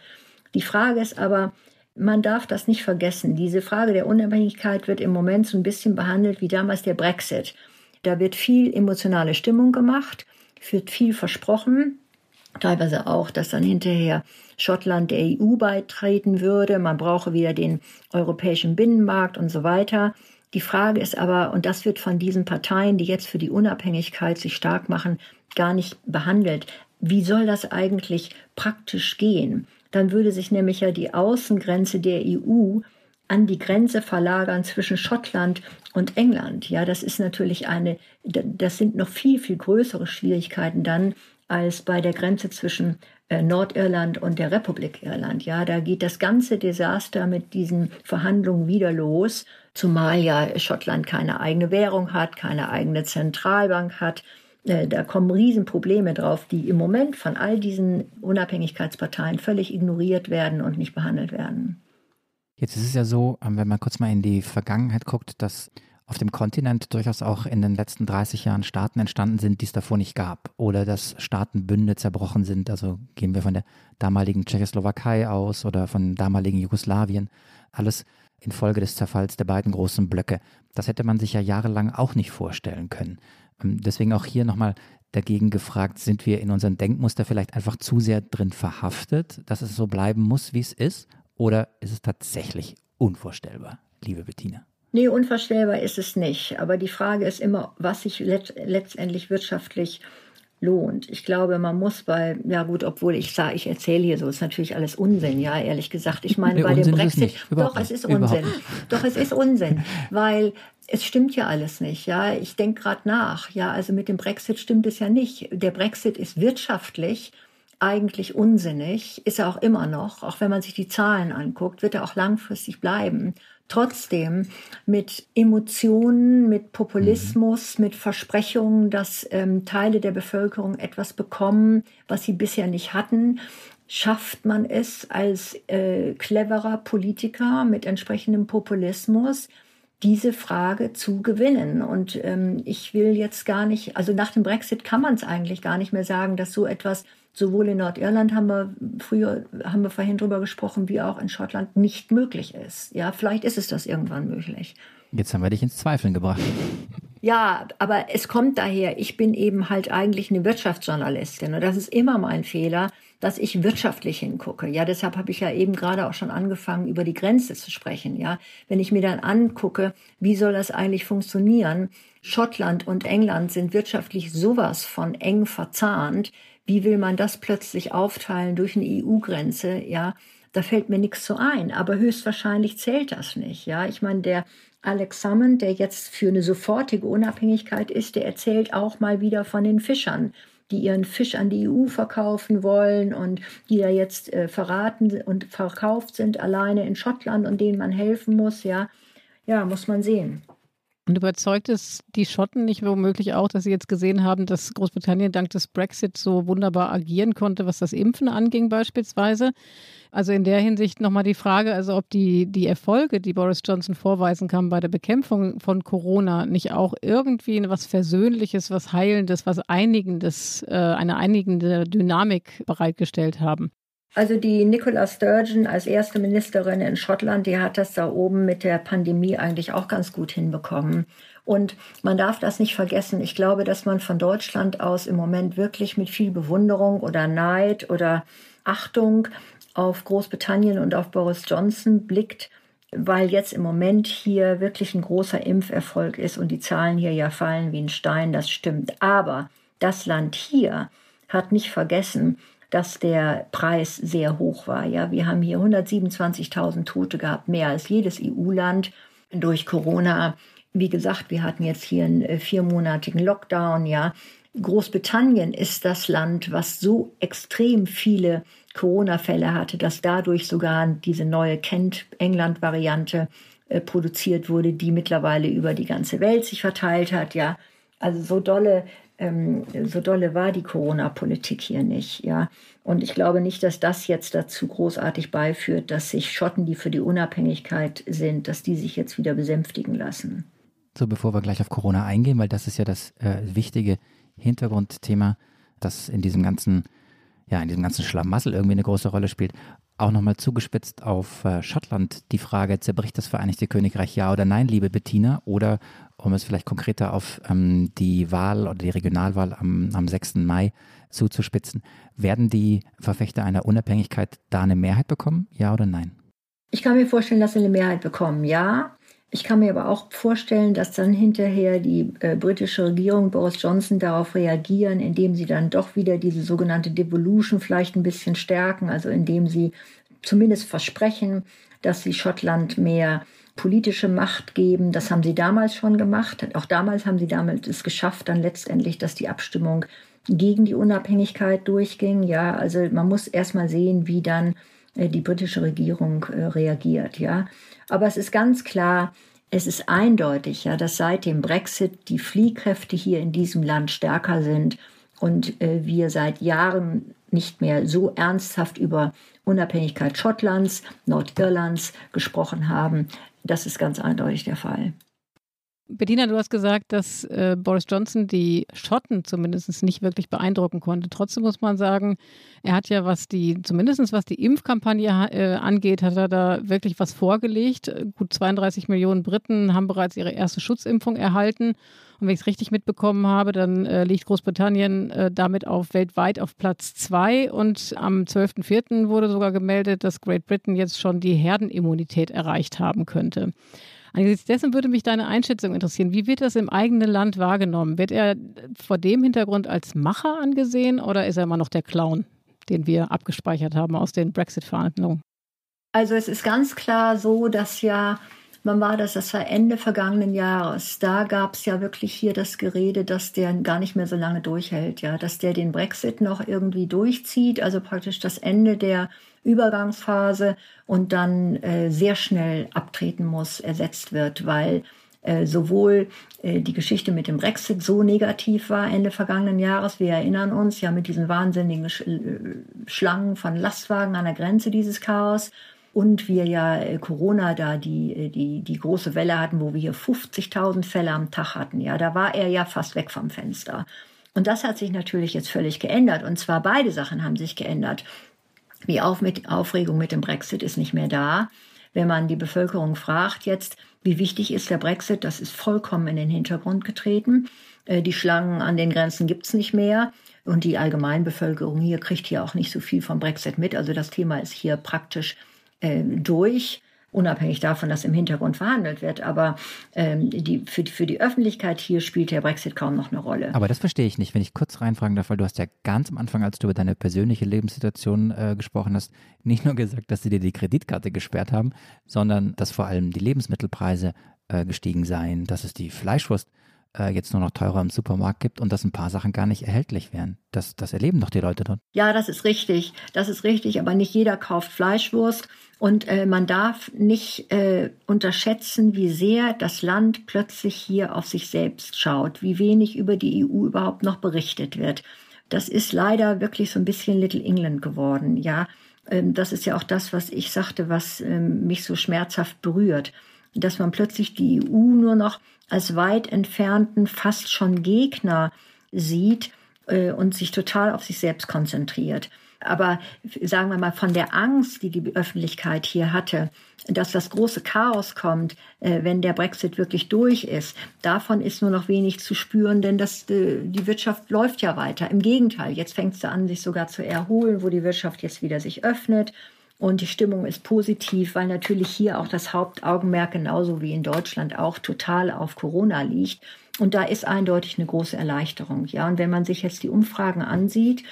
Die Frage ist aber, man darf das nicht vergessen. Diese Frage der Unabhängigkeit wird im Moment so ein bisschen behandelt wie damals der Brexit. Da wird viel emotionale Stimmung gemacht, wird viel versprochen, teilweise auch, dass dann hinterher Schottland der EU beitreten würde, man brauche wieder den europäischen Binnenmarkt und so weiter. Die Frage ist aber, und das wird von diesen Parteien, die jetzt für die Unabhängigkeit sich stark machen, gar nicht behandelt. Wie soll das eigentlich praktisch gehen? Dann würde sich nämlich ja die Außengrenze der EU an die Grenze verlagern zwischen Schottland und England. Ja, das ist natürlich eine, das sind noch viel, viel größere Schwierigkeiten dann als bei der Grenze zwischen äh, Nordirland und der Republik Irland. Ja, da geht das ganze Desaster mit diesen Verhandlungen wieder los, zumal ja Schottland keine eigene Währung hat, keine eigene Zentralbank hat. Äh, da kommen Riesenprobleme drauf, die im Moment von all diesen Unabhängigkeitsparteien völlig ignoriert werden und nicht behandelt werden. Jetzt ist es ja so, ähm, wenn man kurz mal in die Vergangenheit guckt, dass auf dem Kontinent durchaus auch in den letzten 30 Jahren Staaten entstanden sind, die es davor nicht gab. Oder dass Staatenbünde zerbrochen sind. Also gehen wir von der damaligen Tschechoslowakei aus oder von damaligen Jugoslawien. Alles infolge des Zerfalls der beiden großen Blöcke. Das hätte man sich ja jahrelang auch nicht vorstellen können. Ähm, deswegen auch hier nochmal dagegen gefragt, sind wir in unserem Denkmuster vielleicht einfach zu sehr drin verhaftet, dass es so bleiben muss, wie es ist? Oder ist es tatsächlich unvorstellbar, liebe Bettina? Nee, unvorstellbar ist es nicht. Aber die Frage ist immer, was sich let letztendlich wirtschaftlich lohnt. Ich glaube, man muss bei, ja gut, obwohl ich sage, ich erzähle hier so, ist natürlich alles Unsinn, ja, ehrlich gesagt. Ich meine, nee, bei Unsinn dem Brexit, doch, es ist Unsinn. Doch, es ist Unsinn, weil es stimmt ja alles nicht, ja. Ich denke gerade nach, ja, also mit dem Brexit stimmt es ja nicht. Der Brexit ist wirtschaftlich eigentlich unsinnig, ist er auch immer noch, auch wenn man sich die Zahlen anguckt, wird er auch langfristig bleiben trotzdem mit Emotionen, mit Populismus, mhm. mit Versprechungen, dass ähm, Teile der Bevölkerung etwas bekommen, was sie bisher nicht hatten, schafft man es als äh, cleverer Politiker mit entsprechendem Populismus, diese Frage zu gewinnen. Und ähm, ich will jetzt gar nicht, also nach dem Brexit kann man es eigentlich gar nicht mehr sagen, dass so etwas sowohl in Nordirland haben wir früher, haben wir vorhin drüber gesprochen, wie auch in Schottland nicht möglich ist. Ja, vielleicht ist es das irgendwann möglich. Jetzt haben wir dich ins Zweifeln gebracht. Ja, aber es kommt daher, ich bin eben halt eigentlich eine Wirtschaftsjournalistin und das ist immer mein Fehler, dass ich wirtschaftlich hingucke. Ja, deshalb habe ich ja eben gerade auch schon angefangen, über die Grenze zu sprechen. Ja, wenn ich mir dann angucke, wie soll das eigentlich funktionieren? Schottland und England sind wirtschaftlich sowas von eng verzahnt. Wie will man das plötzlich aufteilen durch eine EU-Grenze? Ja, da fällt mir nichts so ein. Aber höchstwahrscheinlich zählt das nicht. Ja, ich meine, der Alex Salmond, der jetzt für eine sofortige Unabhängigkeit ist, der erzählt auch mal wieder von den Fischern, die ihren Fisch an die EU verkaufen wollen und die da jetzt äh, verraten und verkauft sind alleine in Schottland und denen man helfen muss. Ja, ja, muss man sehen. Und überzeugt es die Schotten nicht womöglich auch, dass sie jetzt gesehen haben, dass Großbritannien dank des Brexit so wunderbar agieren konnte, was das Impfen anging beispielsweise? Also in der Hinsicht nochmal die Frage, also ob die, die Erfolge, die Boris Johnson vorweisen kann bei der Bekämpfung von Corona, nicht auch irgendwie was Versöhnliches, was Heilendes, was Einigendes, äh, eine einigende Dynamik bereitgestellt haben. Also die Nicola Sturgeon als erste Ministerin in Schottland, die hat das da oben mit der Pandemie eigentlich auch ganz gut hinbekommen. Und man darf das nicht vergessen. Ich glaube, dass man von Deutschland aus im Moment wirklich mit viel Bewunderung oder Neid oder Achtung auf Großbritannien und auf Boris Johnson blickt, weil jetzt im Moment hier wirklich ein großer Impferfolg ist und die Zahlen hier ja fallen wie ein Stein, das stimmt. Aber das Land hier hat nicht vergessen, dass der Preis sehr hoch war. Ja, wir haben hier 127.000 Tote gehabt, mehr als jedes EU-Land durch Corona. Wie gesagt, wir hatten jetzt hier einen äh, viermonatigen Lockdown. Ja, Großbritannien ist das Land, was so extrem viele Corona-Fälle hatte, dass dadurch sogar diese neue Kent-England-Variante äh, produziert wurde, die mittlerweile über die ganze Welt sich verteilt hat. Ja, also so dolle ähm, so dolle war die Corona-Politik hier nicht, ja. Und ich glaube nicht, dass das jetzt dazu großartig beiführt, dass sich Schotten, die für die Unabhängigkeit sind, dass die sich jetzt wieder besänftigen lassen. So, bevor wir gleich auf Corona eingehen, weil das ist ja das äh, wichtige Hintergrundthema, das in diesem ganzen, ja, in diesem ganzen Schlamassel irgendwie eine große Rolle spielt. Auch nochmal zugespitzt auf äh, Schottland die Frage, zerbricht das Vereinigte Königreich ja oder nein, liebe Bettina? Oder um es vielleicht konkreter auf ähm, die Wahl oder die Regionalwahl am, am 6. Mai zuzuspitzen. Werden die Verfechter einer Unabhängigkeit da eine Mehrheit bekommen? Ja oder nein? Ich kann mir vorstellen, dass sie eine Mehrheit bekommen, ja. Ich kann mir aber auch vorstellen, dass dann hinterher die äh, britische Regierung, Boris Johnson, darauf reagieren, indem sie dann doch wieder diese sogenannte Devolution vielleicht ein bisschen stärken, also indem sie zumindest versprechen, dass sie Schottland mehr politische Macht geben. Das haben sie damals schon gemacht. Auch damals haben sie damit es geschafft, dann letztendlich, dass die Abstimmung gegen die Unabhängigkeit durchging. Ja, also man muss erstmal sehen, wie dann äh, die britische Regierung äh, reagiert. Ja, aber es ist ganz klar, es ist eindeutig, ja, dass seit dem Brexit die Fliehkräfte hier in diesem Land stärker sind und äh, wir seit Jahren nicht mehr so ernsthaft über Unabhängigkeit Schottlands, Nordirlands gesprochen haben. Das ist ganz eindeutig der Fall. Bettina, du hast gesagt, dass äh, Boris Johnson die Schotten zumindest nicht wirklich beeindrucken konnte. Trotzdem muss man sagen, er hat ja, was die, zumindest was die Impfkampagne äh, angeht, hat er da wirklich was vorgelegt. Gut 32 Millionen Briten haben bereits ihre erste Schutzimpfung erhalten. Und wenn ich es richtig mitbekommen habe, dann äh, liegt Großbritannien äh, damit auf weltweit auf Platz zwei. Und am 12.04. wurde sogar gemeldet, dass Great Britain jetzt schon die Herdenimmunität erreicht haben könnte. Angesichts dessen würde mich deine Einschätzung interessieren. Wie wird das im eigenen Land wahrgenommen? Wird er vor dem Hintergrund als Macher angesehen oder ist er immer noch der Clown, den wir abgespeichert haben aus den Brexit-Verhandlungen? Also es ist ganz klar so, dass ja Wann war das? Das war Ende vergangenen Jahres. Da gab es ja wirklich hier das Gerede, dass der gar nicht mehr so lange durchhält, ja, dass der den Brexit noch irgendwie durchzieht, also praktisch das Ende der Übergangsphase und dann äh, sehr schnell abtreten muss, ersetzt wird, weil äh, sowohl äh, die Geschichte mit dem Brexit so negativ war Ende vergangenen Jahres. Wir erinnern uns ja mit diesen wahnsinnigen äh, Schlangen von Lastwagen an der Grenze dieses Chaos und wir ja äh, Corona da die, äh, die, die große Welle hatten, wo wir hier 50.000 Fälle am Tag hatten. Ja, da war er ja fast weg vom Fenster. Und das hat sich natürlich jetzt völlig geändert. Und zwar beide Sachen haben sich geändert. Die Aufregung mit dem Brexit ist nicht mehr da. Wenn man die Bevölkerung fragt jetzt, wie wichtig ist der Brexit, das ist vollkommen in den Hintergrund getreten. Äh, die Schlangen an den Grenzen gibt's nicht mehr. Und die Allgemeinbevölkerung hier kriegt hier auch nicht so viel vom Brexit mit. Also das Thema ist hier praktisch äh, durch, unabhängig davon, dass im Hintergrund verhandelt wird. Aber ähm, die, für, für die Öffentlichkeit hier spielt der Brexit kaum noch eine Rolle. Aber das verstehe ich nicht, wenn ich kurz reinfragen darf, weil du hast ja ganz am Anfang, als du über deine persönliche Lebenssituation äh, gesprochen hast, nicht nur gesagt, dass sie dir die Kreditkarte gesperrt haben, sondern dass vor allem die Lebensmittelpreise äh, gestiegen seien, dass es die Fleischwurst äh, jetzt nur noch teurer im Supermarkt gibt und dass ein paar Sachen gar nicht erhältlich wären. Das, das erleben doch die Leute dort. Ja, das ist richtig. Das ist richtig, aber nicht jeder kauft Fleischwurst. Und äh, man darf nicht äh, unterschätzen, wie sehr das Land plötzlich hier auf sich selbst schaut, wie wenig über die EU überhaupt noch berichtet wird. Das ist leider wirklich so ein bisschen Little England geworden, ja. Ähm, das ist ja auch das, was ich sagte, was ähm, mich so schmerzhaft berührt, dass man plötzlich die EU nur noch als weit entfernten, fast schon Gegner sieht äh, und sich total auf sich selbst konzentriert. Aber sagen wir mal, von der Angst, die die Öffentlichkeit hier hatte, dass das große Chaos kommt, äh, wenn der Brexit wirklich durch ist, davon ist nur noch wenig zu spüren, denn das, äh, die Wirtschaft läuft ja weiter. Im Gegenteil, jetzt fängt es an, sich sogar zu erholen, wo die Wirtschaft jetzt wieder sich öffnet. Und die Stimmung ist positiv, weil natürlich hier auch das Hauptaugenmerk genauso wie in Deutschland auch total auf Corona liegt. Und da ist eindeutig eine große Erleichterung. Ja, und wenn man sich jetzt die Umfragen ansieht,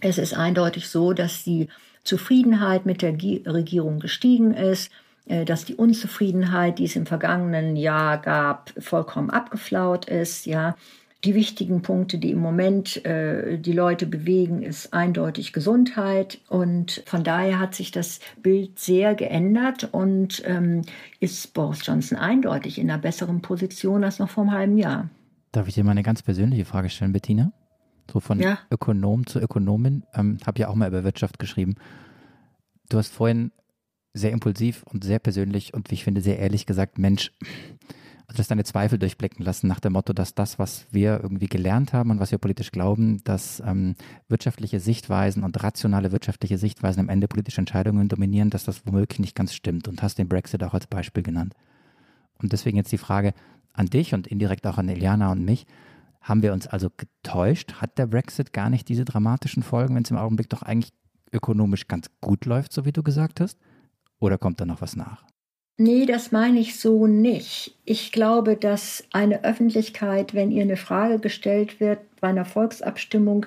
es ist eindeutig so, dass die Zufriedenheit mit der Regierung gestiegen ist, äh, dass die Unzufriedenheit, die es im vergangenen Jahr gab, vollkommen abgeflaut ist, ja. Die wichtigen Punkte, die im Moment äh, die Leute bewegen, ist eindeutig Gesundheit. Und von daher hat sich das Bild sehr geändert und ähm, ist Boris Johnson eindeutig in einer besseren Position als noch vor einem halben Jahr. Darf ich dir mal eine ganz persönliche Frage stellen, Bettina? So von ja. Ökonom zu Ökonomin. Ähm, habe ja auch mal über Wirtschaft geschrieben. Du hast vorhin sehr impulsiv und sehr persönlich und wie ich finde sehr ehrlich gesagt, Mensch, also dass deine Zweifel durchblicken lassen nach dem Motto, dass das, was wir irgendwie gelernt haben und was wir politisch glauben, dass ähm, wirtschaftliche Sichtweisen und rationale wirtschaftliche Sichtweisen am Ende politische Entscheidungen dominieren, dass das womöglich nicht ganz stimmt und hast den Brexit auch als Beispiel genannt. Und deswegen jetzt die Frage an dich und indirekt auch an Eliana und mich. Haben wir uns also getäuscht? Hat der Brexit gar nicht diese dramatischen Folgen, wenn es im Augenblick doch eigentlich ökonomisch ganz gut läuft, so wie du gesagt hast? Oder kommt da noch was nach? Nee, das meine ich so nicht. Ich glaube, dass eine Öffentlichkeit, wenn ihr eine Frage gestellt wird bei einer Volksabstimmung,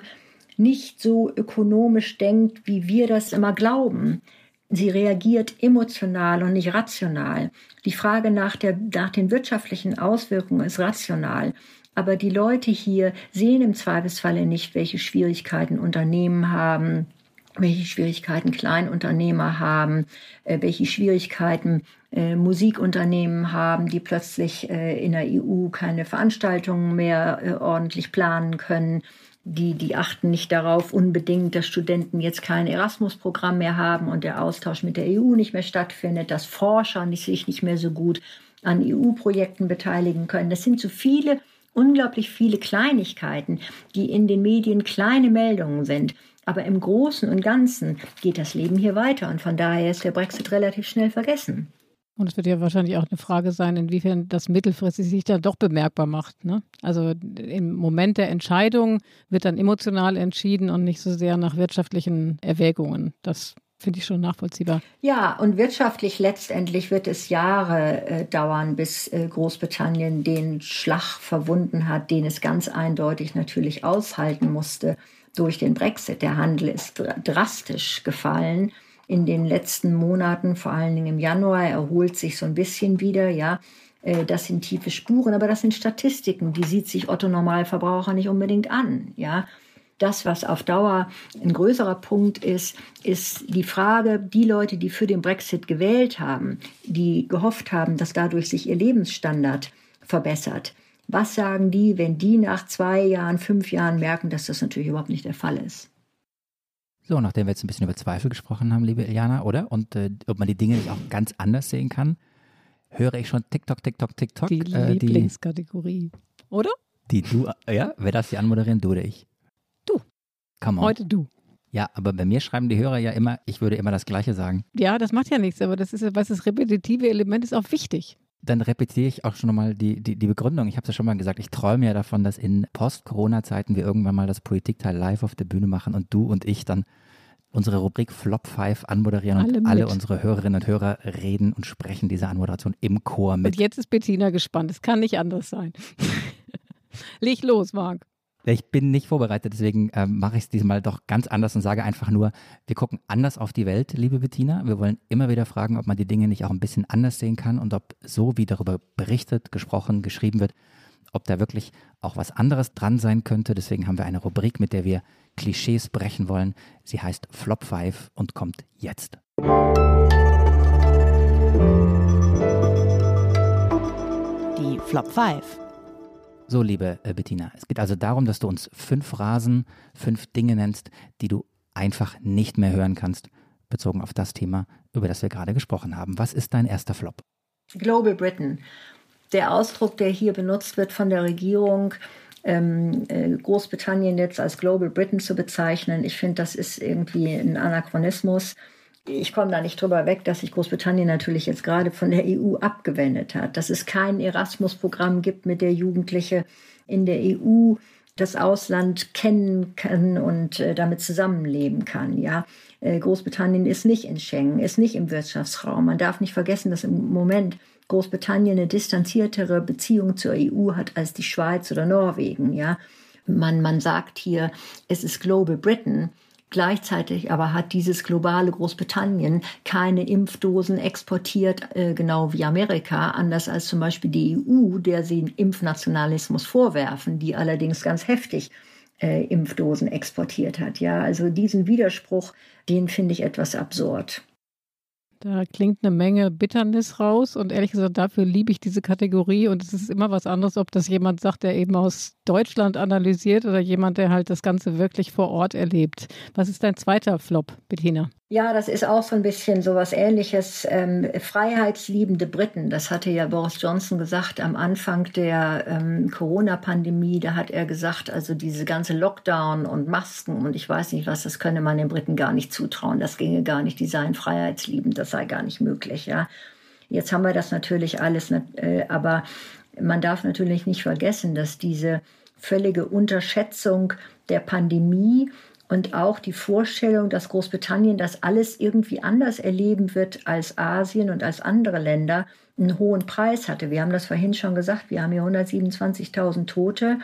nicht so ökonomisch denkt, wie wir das immer glauben. Sie reagiert emotional und nicht rational. Die Frage nach, der, nach den wirtschaftlichen Auswirkungen ist rational. Aber die Leute hier sehen im Zweifelsfalle nicht, welche Schwierigkeiten Unternehmen haben, welche Schwierigkeiten Kleinunternehmer haben, äh, welche Schwierigkeiten äh, Musikunternehmen haben, die plötzlich äh, in der EU keine Veranstaltungen mehr äh, ordentlich planen können. Die, die achten nicht darauf unbedingt, dass Studenten jetzt kein Erasmus-Programm mehr haben und der Austausch mit der EU nicht mehr stattfindet, dass Forscher sich nicht mehr so gut an EU-Projekten beteiligen können. Das sind zu viele unglaublich viele Kleinigkeiten, die in den Medien kleine Meldungen sind. Aber im Großen und Ganzen geht das Leben hier weiter und von daher ist der Brexit relativ schnell vergessen. Und es wird ja wahrscheinlich auch eine Frage sein, inwiefern das mittelfristig sich dann doch bemerkbar macht. Ne? Also im Moment der Entscheidung wird dann emotional entschieden und nicht so sehr nach wirtschaftlichen Erwägungen. Das Finde ich schon nachvollziehbar. Ja, und wirtschaftlich letztendlich wird es Jahre äh, dauern, bis äh, Großbritannien den Schlag verwunden hat, den es ganz eindeutig natürlich aushalten musste durch den Brexit. Der Handel ist dr drastisch gefallen in den letzten Monaten, vor allen Dingen im Januar, erholt sich so ein bisschen wieder, ja. Äh, das sind tiefe Spuren, aber das sind Statistiken, die sieht sich Otto Normalverbraucher nicht unbedingt an, ja. Das, was auf Dauer ein größerer Punkt ist, ist die Frage, die Leute, die für den Brexit gewählt haben, die gehofft haben, dass dadurch sich ihr Lebensstandard verbessert. Was sagen die, wenn die nach zwei Jahren, fünf Jahren merken, dass das natürlich überhaupt nicht der Fall ist? So, nachdem wir jetzt ein bisschen über Zweifel gesprochen haben, liebe Iliana, oder? Und äh, ob man die Dinge nicht auch ganz anders sehen kann, höre ich schon TikTok, TikTok, TikTok. Die äh, Lieblingskategorie, oder? Die du, ja, wer darf die anmoderieren? Du oder ich? Come on. Heute du. Ja, aber bei mir schreiben die Hörer ja immer, ich würde immer das Gleiche sagen. Ja, das macht ja nichts, aber das ist, was das repetitive Element ist auch wichtig. Dann repetiere ich auch schon nochmal die, die, die Begründung. Ich habe es ja schon mal gesagt, ich träume ja davon, dass in Post-Corona-Zeiten wir irgendwann mal das Politikteil live auf der Bühne machen und du und ich dann unsere Rubrik Flop 5 anmoderieren alle und alle mit. unsere Hörerinnen und Hörer reden und sprechen diese Anmoderation im Chor mit. Und jetzt ist Bettina gespannt. Es kann nicht anders sein. Leg los, Marc. Ich bin nicht vorbereitet, deswegen äh, mache ich es diesmal doch ganz anders und sage einfach nur, wir gucken anders auf die Welt, liebe Bettina. Wir wollen immer wieder fragen, ob man die Dinge nicht auch ein bisschen anders sehen kann und ob so, wie darüber berichtet, gesprochen, geschrieben wird, ob da wirklich auch was anderes dran sein könnte. Deswegen haben wir eine Rubrik, mit der wir Klischees brechen wollen. Sie heißt Flop 5 und kommt jetzt. Die Flop 5. So, liebe äh, Bettina, es geht also darum, dass du uns fünf Phrasen, fünf Dinge nennst, die du einfach nicht mehr hören kannst, bezogen auf das Thema, über das wir gerade gesprochen haben. Was ist dein erster Flop? Global Britain. Der Ausdruck, der hier benutzt wird von der Regierung, ähm, äh, Großbritannien jetzt als Global Britain zu bezeichnen, ich finde, das ist irgendwie ein Anachronismus ich komme da nicht drüber weg, dass sich Großbritannien natürlich jetzt gerade von der EU abgewendet hat, dass es kein Erasmus-Programm gibt, mit der Jugendliche in der EU das Ausland kennen kann und äh, damit zusammenleben kann. Ja, äh, Großbritannien ist nicht in Schengen, ist nicht im Wirtschaftsraum. Man darf nicht vergessen, dass im Moment Großbritannien eine distanziertere Beziehung zur EU hat als die Schweiz oder Norwegen. Ja, man man sagt hier, es ist Global Britain. Gleichzeitig aber hat dieses globale Großbritannien keine Impfdosen exportiert, äh, genau wie Amerika, anders als zum Beispiel die EU, der sie Impfnationalismus vorwerfen, die allerdings ganz heftig äh, Impfdosen exportiert hat. Ja, also diesen Widerspruch, den finde ich etwas absurd. Da klingt eine Menge Bitternis raus und ehrlich gesagt, dafür liebe ich diese Kategorie und es ist immer was anderes, ob das jemand sagt, der eben aus Deutschland analysiert oder jemand, der halt das Ganze wirklich vor Ort erlebt. Was ist dein zweiter Flop, Bettina? Ja, das ist auch so ein bisschen so was ähnliches. Ähm, freiheitsliebende Briten, das hatte ja Boris Johnson gesagt am Anfang der ähm, Corona-Pandemie. Da hat er gesagt, also diese ganze Lockdown und Masken und ich weiß nicht was, das könne man den Briten gar nicht zutrauen. Das ginge gar nicht. Die seien freiheitsliebend, das sei gar nicht möglich. Ja, jetzt haben wir das natürlich alles, äh, aber man darf natürlich nicht vergessen, dass diese völlige Unterschätzung der Pandemie und auch die Vorstellung, dass Großbritannien das alles irgendwie anders erleben wird als Asien und als andere Länder, einen hohen Preis hatte. Wir haben das vorhin schon gesagt, wir haben hier 127.000 Tote.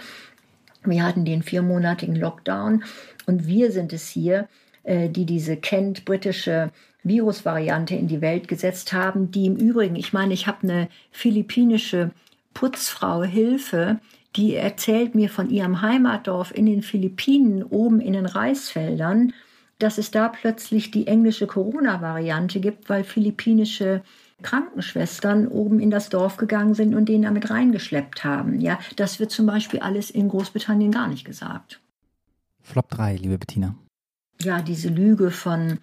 Wir hatten den viermonatigen Lockdown und wir sind es hier, äh, die diese Kent-britische Virusvariante in die Welt gesetzt haben, die im Übrigen, ich meine, ich habe eine philippinische Putzfrau Hilfe, die erzählt mir von ihrem Heimatdorf in den Philippinen, oben in den Reisfeldern, dass es da plötzlich die englische Corona-Variante gibt, weil philippinische Krankenschwestern oben in das Dorf gegangen sind und den damit reingeschleppt haben. Ja, das wird zum Beispiel alles in Großbritannien gar nicht gesagt. Flop 3, liebe Bettina. Ja, diese Lüge von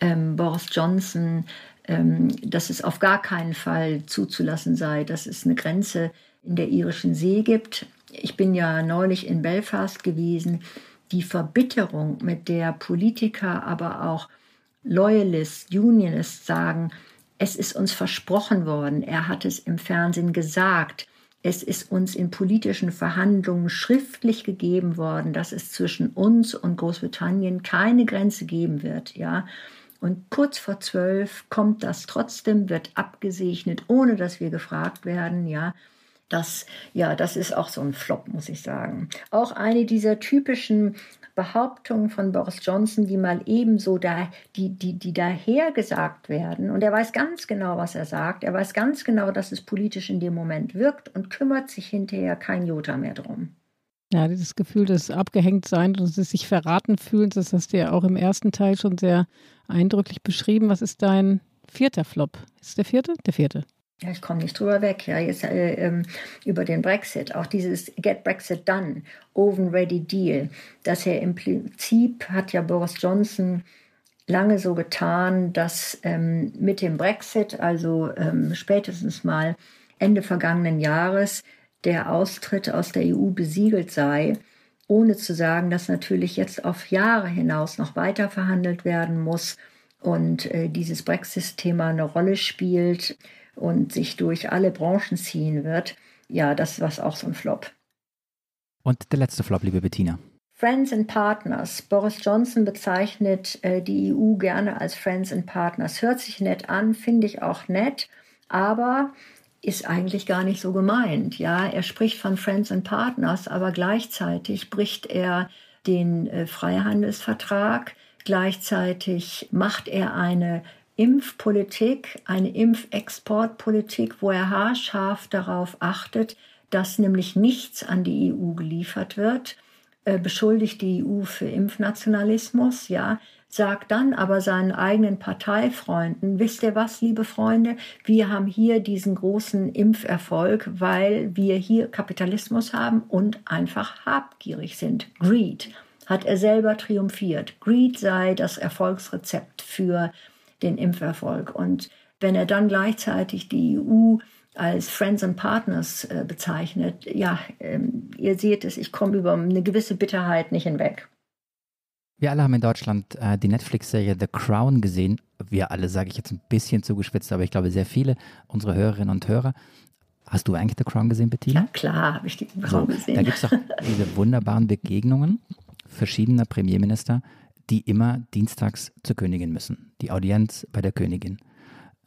ähm, Boris Johnson, ähm, dass es auf gar keinen Fall zuzulassen sei, dass es eine Grenze in der irischen See gibt. Ich bin ja neulich in Belfast gewesen. Die Verbitterung, mit der Politiker, aber auch Loyalists, Unionists sagen, es ist uns versprochen worden, er hat es im Fernsehen gesagt, es ist uns in politischen Verhandlungen schriftlich gegeben worden, dass es zwischen uns und Großbritannien keine Grenze geben wird, ja. Und kurz vor zwölf kommt das trotzdem, wird abgesegnet, ohne dass wir gefragt werden, ja. Das, ja, das ist auch so ein Flop, muss ich sagen. Auch eine dieser typischen Behauptungen von Boris Johnson, die mal ebenso da, die, die, die daher werden. Und er weiß ganz genau, was er sagt. Er weiß ganz genau, dass es politisch in dem Moment wirkt und kümmert sich hinterher kein Jota mehr drum. Ja, dieses Gefühl des Abgehängtseins und des sich verraten fühlen, das hast du ja auch im ersten Teil schon sehr eindrücklich beschrieben. Was ist dein vierter Flop? Ist der vierte? Der vierte. Ja, ich komme nicht drüber weg. Ja, jetzt äh, ähm, über den Brexit, auch dieses Get Brexit Done, Oven Ready Deal, dass er im Prinzip hat ja Boris Johnson lange so getan, dass ähm, mit dem Brexit, also ähm, spätestens mal Ende vergangenen Jahres, der Austritt aus der EU besiegelt sei, ohne zu sagen, dass natürlich jetzt auf Jahre hinaus noch weiter verhandelt werden muss und äh, dieses Brexit-Thema eine Rolle spielt und sich durch alle Branchen ziehen wird, ja, das war auch so ein Flop. Und der letzte Flop, liebe Bettina. Friends and Partners. Boris Johnson bezeichnet äh, die EU gerne als Friends and Partners. Hört sich nett an, finde ich auch nett, aber ist eigentlich gar nicht so gemeint. Ja, er spricht von Friends and Partners, aber gleichzeitig bricht er den äh, Freihandelsvertrag. Gleichzeitig macht er eine Impfpolitik, eine Impfexportpolitik, wo er haarscharf darauf achtet, dass nämlich nichts an die EU geliefert wird, äh, beschuldigt die EU für Impfnationalismus, ja, sagt dann aber seinen eigenen Parteifreunden, wisst ihr was, liebe Freunde, wir haben hier diesen großen Impferfolg, weil wir hier Kapitalismus haben und einfach habgierig sind. Greed hat er selber triumphiert. Greed sei das Erfolgsrezept für den Impferfolg. Und wenn er dann gleichzeitig die EU als Friends and Partners äh, bezeichnet, ja, ähm, ihr seht es, ich komme über eine gewisse Bitterheit nicht hinweg. Wir alle haben in Deutschland äh, die Netflix-Serie The Crown gesehen. Wir alle, sage ich jetzt ein bisschen zugespitzt, aber ich glaube sehr viele, unsere Hörerinnen und Hörer. Hast du eigentlich The Crown gesehen, Bettina? Ja, klar, habe ich die Crown so, gesehen. Da gibt es doch diese wunderbaren Begegnungen verschiedener Premierminister, die immer dienstags zur Königin müssen. Die Audienz bei der Königin.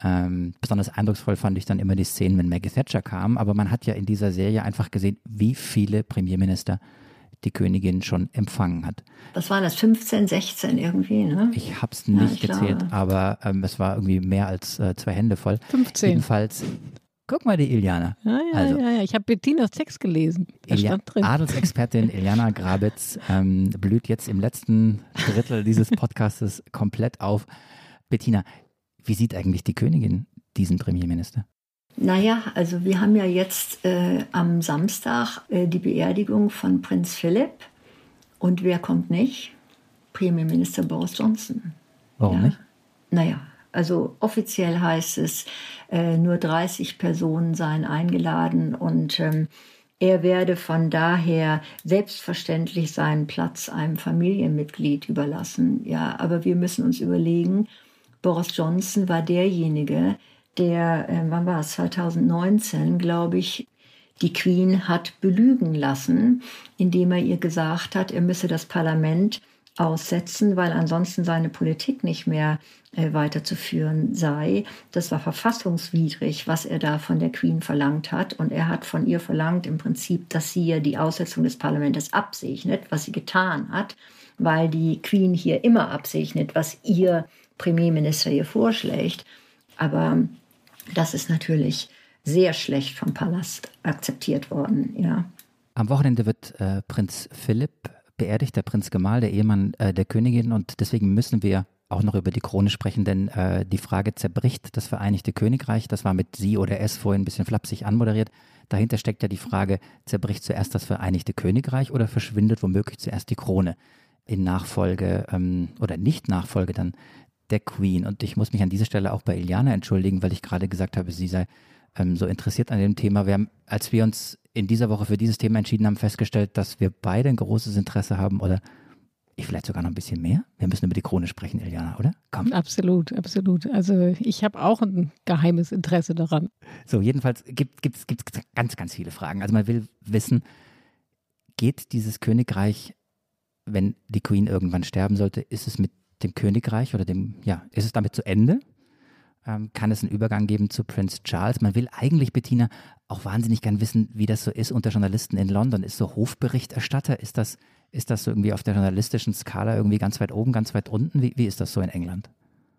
Ähm, besonders eindrucksvoll fand ich dann immer die Szenen, wenn Maggie Thatcher kam. Aber man hat ja in dieser Serie einfach gesehen, wie viele Premierminister die Königin schon empfangen hat. Was waren das? 15, 16 irgendwie, ne? Ich habe es nicht ja, gezählt, aber ähm, es war irgendwie mehr als äh, zwei Hände voll. 15. Jedenfalls Guck mal, die Iliana. Ja, ja, also, ja, ja. Ich habe Bettinas Text gelesen. Da Ilia stand drin. Adelsexpertin Iliana Grabitz ähm, blüht jetzt im letzten Drittel dieses Podcastes komplett auf. Bettina, wie sieht eigentlich die Königin diesen Premierminister? Naja, also wir haben ja jetzt äh, am Samstag äh, die Beerdigung von Prinz Philipp. Und wer kommt nicht? Premierminister Boris Johnson. Warum ja. nicht? Naja, also offiziell heißt es, äh, nur 30 Personen seien eingeladen und ähm, er werde von daher selbstverständlich seinen Platz einem Familienmitglied überlassen. Ja, aber wir müssen uns überlegen, Boris Johnson war derjenige, der, äh, wann war es, 2019, glaube ich, die Queen hat belügen lassen, indem er ihr gesagt hat, er müsse das Parlament aussetzen, weil ansonsten seine Politik nicht mehr äh, weiterzuführen sei. Das war verfassungswidrig, was er da von der Queen verlangt hat. Und er hat von ihr verlangt im Prinzip, dass sie ja die Aussetzung des Parlaments absegnet, was sie getan hat, weil die Queen hier immer absegnet, was ihr Premierminister ihr vorschlägt. Aber das ist natürlich sehr schlecht vom Palast akzeptiert worden, ja. Am Wochenende wird äh, Prinz Philipp beerdigt, der Prinz Gemahl, der Ehemann äh, der Königin. Und deswegen müssen wir auch noch über die Krone sprechen, denn äh, die Frage zerbricht das Vereinigte Königreich. Das war mit Sie oder S vorhin ein bisschen flapsig anmoderiert. Dahinter steckt ja die Frage, zerbricht zuerst das Vereinigte Königreich oder verschwindet womöglich zuerst die Krone in Nachfolge ähm, oder nicht Nachfolge dann der Queen. Und ich muss mich an dieser Stelle auch bei Iliana entschuldigen, weil ich gerade gesagt habe, sie sei ähm, so interessiert an dem Thema. Wir haben, als wir uns in dieser Woche für dieses Thema entschieden haben, festgestellt, dass wir beide ein großes Interesse haben oder ich vielleicht sogar noch ein bisschen mehr. Wir müssen über die Krone sprechen, Iliana, oder? Komm. Absolut, absolut. Also ich habe auch ein geheimes Interesse daran. So, jedenfalls gibt es ganz, ganz viele Fragen. Also man will wissen, geht dieses Königreich, wenn die Queen irgendwann sterben sollte, ist es mit dem Königreich oder dem, ja, ist es damit zu Ende? Ähm, kann es einen Übergang geben zu Prince Charles? Man will eigentlich, Bettina, auch wahnsinnig gern wissen, wie das so ist unter Journalisten in London. Ist so Hofberichterstatter, ist das, ist das so irgendwie auf der journalistischen Skala irgendwie ganz weit oben, ganz weit unten? Wie, wie ist das so in England?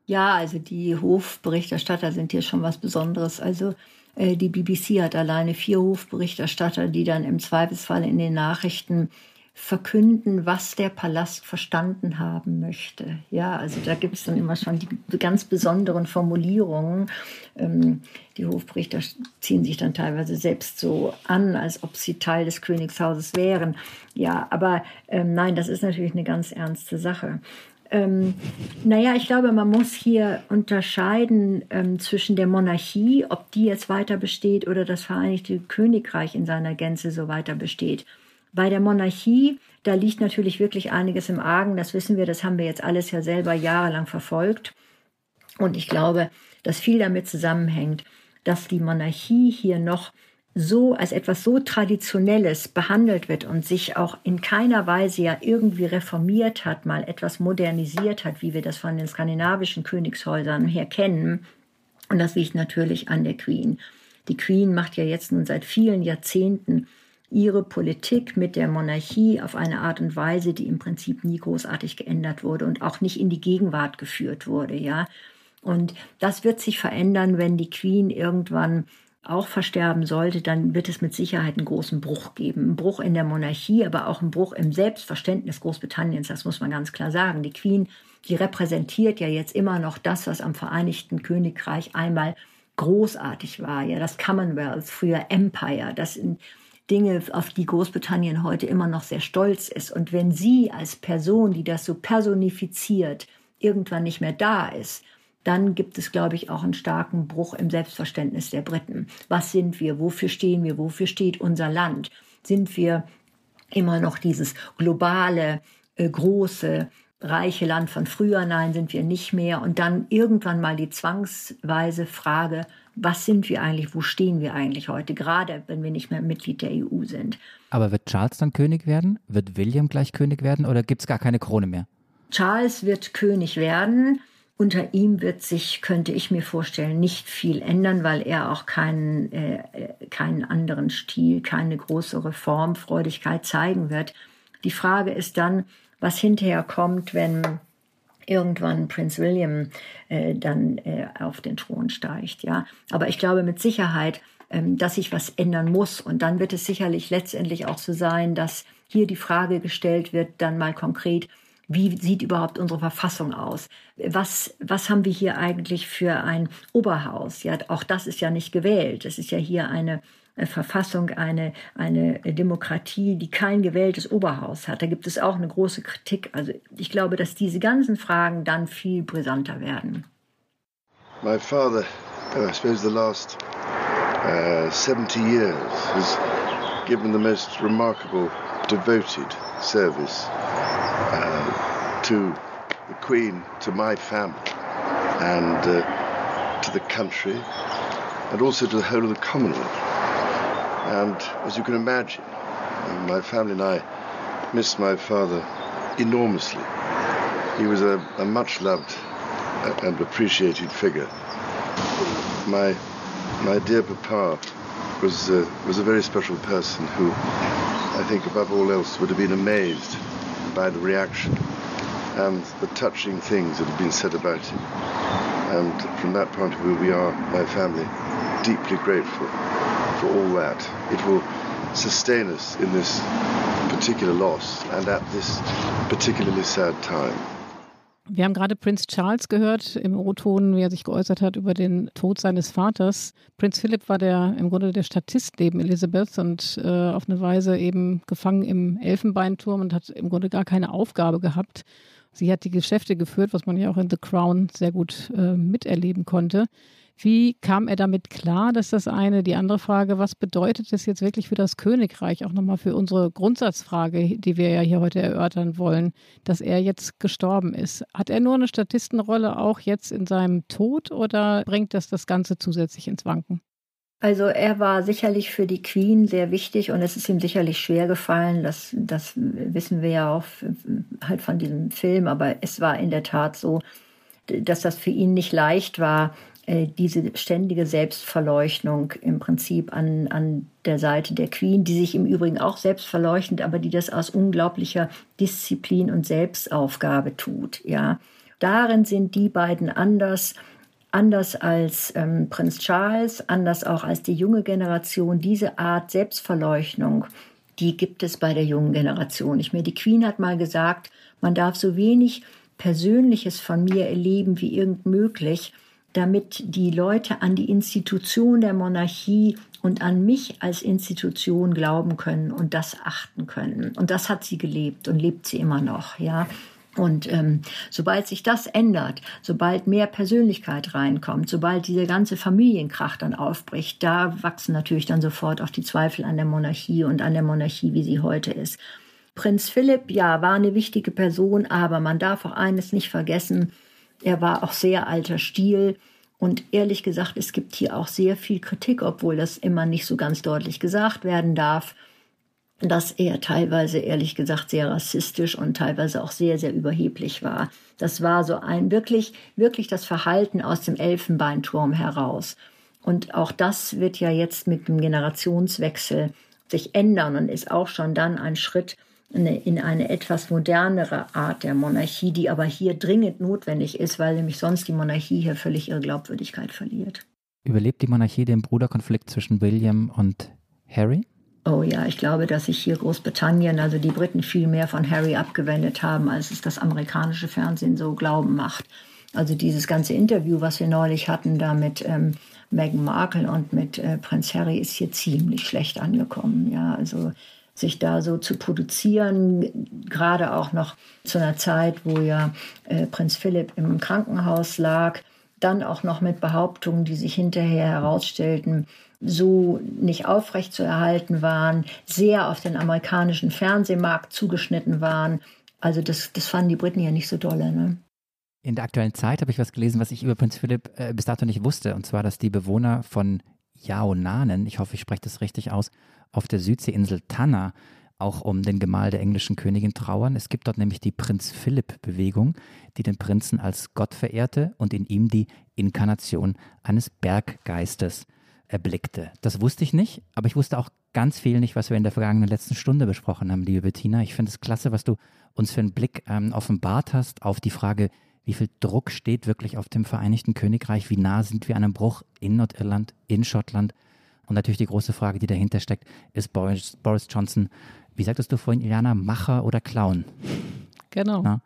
Ja, also die Hofberichterstatter sind hier schon was Besonderes. Also äh, die BBC hat alleine vier Hofberichterstatter, die dann im Zweifelsfall in den Nachrichten verkünden, was der Palast verstanden haben möchte. Ja, also da gibt es dann immer schon die ganz besonderen Formulierungen. Ähm, die Hofrichter ziehen sich dann teilweise selbst so an, als ob sie Teil des Königshauses wären. Ja, aber ähm, nein, das ist natürlich eine ganz ernste Sache. Ähm, naja, ich glaube, man muss hier unterscheiden ähm, zwischen der Monarchie, ob die jetzt weiter besteht oder das Vereinigte Königreich in seiner Gänze so weiter besteht. Bei der Monarchie, da liegt natürlich wirklich einiges im Argen. Das wissen wir, das haben wir jetzt alles ja selber jahrelang verfolgt. Und ich glaube, dass viel damit zusammenhängt, dass die Monarchie hier noch so als etwas so Traditionelles behandelt wird und sich auch in keiner Weise ja irgendwie reformiert hat, mal etwas modernisiert hat, wie wir das von den skandinavischen Königshäusern her kennen. Und das liegt natürlich an der Queen. Die Queen macht ja jetzt nun seit vielen Jahrzehnten ihre Politik mit der Monarchie auf eine Art und Weise, die im Prinzip nie großartig geändert wurde und auch nicht in die Gegenwart geführt wurde, ja. Und das wird sich verändern, wenn die Queen irgendwann auch versterben sollte, dann wird es mit Sicherheit einen großen Bruch geben. Ein Bruch in der Monarchie, aber auch ein Bruch im Selbstverständnis Großbritanniens, das muss man ganz klar sagen. Die Queen, die repräsentiert ja jetzt immer noch das, was am Vereinigten Königreich einmal großartig war. Ja, das Commonwealth, früher Empire, das sind Dinge, auf die Großbritannien heute immer noch sehr stolz ist. Und wenn sie als Person, die das so personifiziert, irgendwann nicht mehr da ist, dann gibt es, glaube ich, auch einen starken Bruch im Selbstverständnis der Briten. Was sind wir? Wofür stehen wir? Wofür steht unser Land? Sind wir immer noch dieses globale, äh, große, reiche Land von früher? Nein, sind wir nicht mehr. Und dann irgendwann mal die zwangsweise Frage, was sind wir eigentlich? Wo stehen wir eigentlich heute? Gerade wenn wir nicht mehr Mitglied der EU sind. Aber wird Charles dann König werden? Wird William gleich König werden? Oder gibt es gar keine Krone mehr? Charles wird König werden. Unter ihm wird sich, könnte ich mir vorstellen, nicht viel ändern, weil er auch keinen, äh, keinen anderen Stil, keine große Reformfreudigkeit zeigen wird. Die Frage ist dann, was hinterher kommt, wenn irgendwann Prinz William äh, dann äh, auf den Thron steigt. Ja, aber ich glaube mit Sicherheit, ähm, dass sich was ändern muss. Und dann wird es sicherlich letztendlich auch so sein, dass hier die Frage gestellt wird, dann mal konkret, wie sieht überhaupt unsere Verfassung aus? Was, was haben wir hier eigentlich für ein Oberhaus? Ja, auch das ist ja nicht gewählt. Es ist ja hier eine Verfassung, eine, eine Demokratie, die kein gewähltes Oberhaus hat. Da gibt es auch eine große Kritik. Also ich glaube, dass diese ganzen Fragen dann viel brisanter werden. My father, I suppose the last uh, 70 years, has given the most remarkable, devoted service uh, to the Queen, to my family, and uh, to the country, and also to the whole of the Commonwealth. And as you can imagine, my family and I miss my father enormously. He was a, a much loved and appreciated figure. My my dear papa was uh, was a very special person who, I think, above all else, would have been amazed by the reaction and the touching things that have been said about him. And from that point of view, we are, my family, deeply grateful for all that. It will sustain us in this particular loss and at this particularly sad time. Wir haben gerade Prinz Charles gehört im O-Ton, wie er sich geäußert hat über den Tod seines Vaters. Prinz Philipp war der im Grunde der Statist neben Elizabeth und äh, auf eine Weise eben gefangen im Elfenbeinturm und hat im Grunde gar keine Aufgabe gehabt. Sie hat die Geschäfte geführt, was man ja auch in The Crown sehr gut äh, miterleben konnte. Wie kam er damit klar? Das ist das eine. Die andere Frage, was bedeutet das jetzt wirklich für das Königreich? Auch nochmal für unsere Grundsatzfrage, die wir ja hier heute erörtern wollen, dass er jetzt gestorben ist. Hat er nur eine Statistenrolle auch jetzt in seinem Tod oder bringt das das Ganze zusätzlich ins Wanken? Also er war sicherlich für die Queen sehr wichtig und es ist ihm sicherlich schwer gefallen, das, das wissen wir ja auch halt von diesem Film, aber es war in der Tat so, dass das für ihn nicht leicht war, diese ständige Selbstverleuchtung im Prinzip an, an der Seite der Queen, die sich im Übrigen auch selbst verleuchtet, aber die das aus unglaublicher Disziplin und Selbstaufgabe tut. Ja, darin sind die beiden anders, anders als ähm, Prinz Charles, anders auch als die junge Generation. Diese Art Selbstverleuchtung, die gibt es bei der jungen Generation Ich mir. Die Queen hat mal gesagt, man darf so wenig Persönliches von mir erleben wie irgend möglich damit die Leute an die Institution der Monarchie und an mich als Institution glauben können und das achten können. Und das hat sie gelebt und lebt sie immer noch, ja. Und ähm, sobald sich das ändert, sobald mehr Persönlichkeit reinkommt, sobald dieser ganze Familienkrach dann aufbricht, da wachsen natürlich dann sofort auch die Zweifel an der Monarchie und an der Monarchie, wie sie heute ist. Prinz Philipp, ja, war eine wichtige Person, aber man darf auch eines nicht vergessen, er war auch sehr alter Stil. Und ehrlich gesagt, es gibt hier auch sehr viel Kritik, obwohl das immer nicht so ganz deutlich gesagt werden darf, dass er teilweise, ehrlich gesagt, sehr rassistisch und teilweise auch sehr, sehr überheblich war. Das war so ein wirklich, wirklich das Verhalten aus dem Elfenbeinturm heraus. Und auch das wird ja jetzt mit dem Generationswechsel sich ändern und ist auch schon dann ein Schritt in eine etwas modernere Art der Monarchie, die aber hier dringend notwendig ist, weil nämlich sonst die Monarchie hier völlig ihre Glaubwürdigkeit verliert. Überlebt die Monarchie den Bruderkonflikt zwischen William und Harry? Oh ja, ich glaube, dass sich hier Großbritannien, also die Briten, viel mehr von Harry abgewendet haben, als es das amerikanische Fernsehen so glauben macht. Also dieses ganze Interview, was wir neulich hatten, da mit ähm, Meghan Markle und mit äh, Prinz Harry, ist hier ziemlich schlecht angekommen. Ja, also sich da so zu produzieren, gerade auch noch zu einer Zeit, wo ja äh, Prinz Philipp im Krankenhaus lag, dann auch noch mit Behauptungen, die sich hinterher herausstellten, so nicht aufrecht zu erhalten waren, sehr auf den amerikanischen Fernsehmarkt zugeschnitten waren. Also das, das fanden die Briten ja nicht so dolle. Ne? In der aktuellen Zeit habe ich was gelesen, was ich über Prinz Philipp äh, bis dato nicht wusste, und zwar, dass die Bewohner von Yaonanen, ich hoffe, ich spreche das richtig aus, auf der Südseeinsel Tanna auch um den Gemahl der englischen Königin trauern. Es gibt dort nämlich die Prinz Philipp-Bewegung, die den Prinzen als Gott verehrte und in ihm die Inkarnation eines Berggeistes erblickte. Das wusste ich nicht, aber ich wusste auch ganz viel nicht, was wir in der vergangenen letzten Stunde besprochen haben, liebe Bettina. Ich finde es klasse, was du uns für einen Blick ähm, offenbart hast auf die Frage, wie viel Druck steht wirklich auf dem Vereinigten Königreich, wie nah sind wir einem Bruch in Nordirland, in Schottland. Und natürlich die große Frage, die dahinter steckt, ist Boris, Boris Johnson, wie sagtest du vorhin, Iliana, Macher oder Clown? Genau. Na?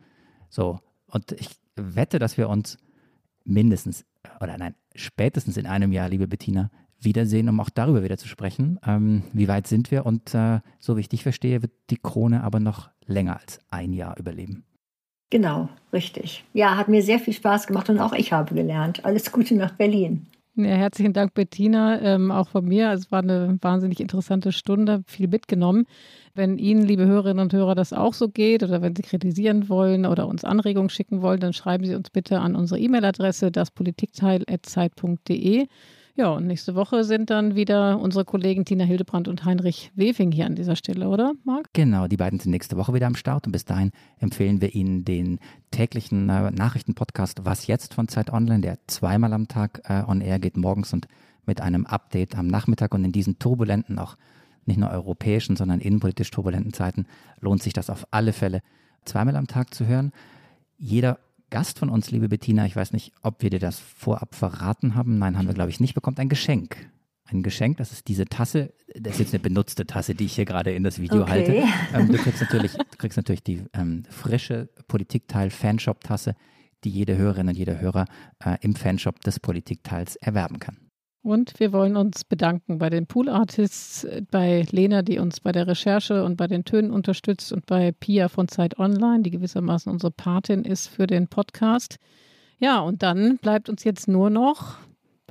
So, und ich wette, dass wir uns mindestens, oder nein, spätestens in einem Jahr, liebe Bettina, wiedersehen, um auch darüber wieder zu sprechen. Ähm, wie weit sind wir? Und äh, so wie ich dich verstehe, wird die Krone aber noch länger als ein Jahr überleben. Genau, richtig. Ja, hat mir sehr viel Spaß gemacht und auch ich habe gelernt. Alles Gute nach Berlin. Ja, herzlichen Dank, Bettina, ähm, auch von mir. Es war eine wahnsinnig interessante Stunde, viel mitgenommen. Wenn Ihnen, liebe Hörerinnen und Hörer, das auch so geht oder wenn Sie kritisieren wollen oder uns Anregungen schicken wollen, dann schreiben Sie uns bitte an unsere E-Mail-Adresse daspolitikteil.zeit.de. Ja, und nächste Woche sind dann wieder unsere Kollegen Tina Hildebrand und Heinrich Wefing hier an dieser Stelle, oder, Marc? Genau, die beiden sind nächste Woche wieder am Start und bis dahin empfehlen wir Ihnen den täglichen äh, Nachrichtenpodcast Was jetzt von Zeit Online, der zweimal am Tag äh, on air geht, morgens und mit einem Update am Nachmittag und in diesen turbulenten, auch nicht nur europäischen, sondern innenpolitisch turbulenten Zeiten lohnt sich das auf alle Fälle zweimal am Tag zu hören. Jeder Gast von uns, liebe Bettina, ich weiß nicht, ob wir dir das vorab verraten haben. Nein, haben wir, glaube ich, nicht bekommt ein Geschenk. Ein Geschenk, das ist diese Tasse. Das ist jetzt eine benutzte Tasse, die ich hier gerade in das Video okay. halte. Ähm, du, kriegst natürlich, du kriegst natürlich die ähm, frische Politikteil-Fanshop-Tasse, die jede Hörerin und jeder Hörer äh, im Fanshop des Politikteils erwerben kann. Und wir wollen uns bedanken bei den Pool Artists, bei Lena, die uns bei der Recherche und bei den Tönen unterstützt und bei Pia von Zeit Online, die gewissermaßen unsere Patin ist für den Podcast. Ja, und dann bleibt uns jetzt nur noch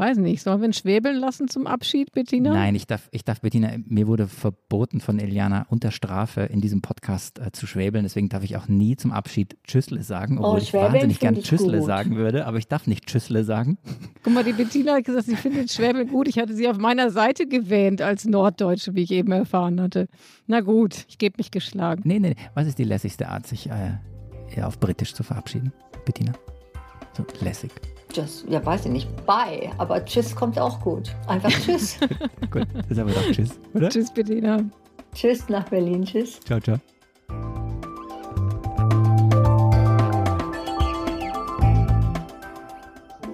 Weiß nicht, sollen wir ihn schwebeln lassen zum Abschied, Bettina? Nein, ich darf, ich darf, Bettina, mir wurde verboten von Eliana unter Strafe in diesem Podcast äh, zu schwebeln. Deswegen darf ich auch nie zum Abschied Tschüssle sagen, oh, obwohl oh, ich wahnsinnig gern Tschüssle gut. sagen würde, aber ich darf nicht Tschüssle sagen. Guck mal, die Bettina hat gesagt, sie findet Schwäbeln gut. Ich hatte sie auf meiner Seite gewähnt als Norddeutsche, wie ich eben erfahren hatte. Na gut, ich gebe mich geschlagen. Nee, nee, was ist die lässigste Art, sich äh, auf Britisch zu verabschieden, Bettina? So lässig. Just, ja, weiß ich nicht, bye, aber Tschüss kommt auch gut. Einfach Tschüss. gut, das haben wir doch Tschüss, oder? Tschüss, Bettina. Tschüss nach Berlin, Tschüss. Ciao, ciao.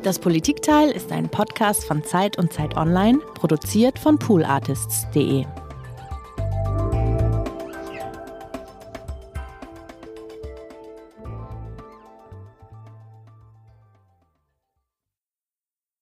Das Politikteil ist ein Podcast von Zeit und Zeit Online, produziert von poolartists.de.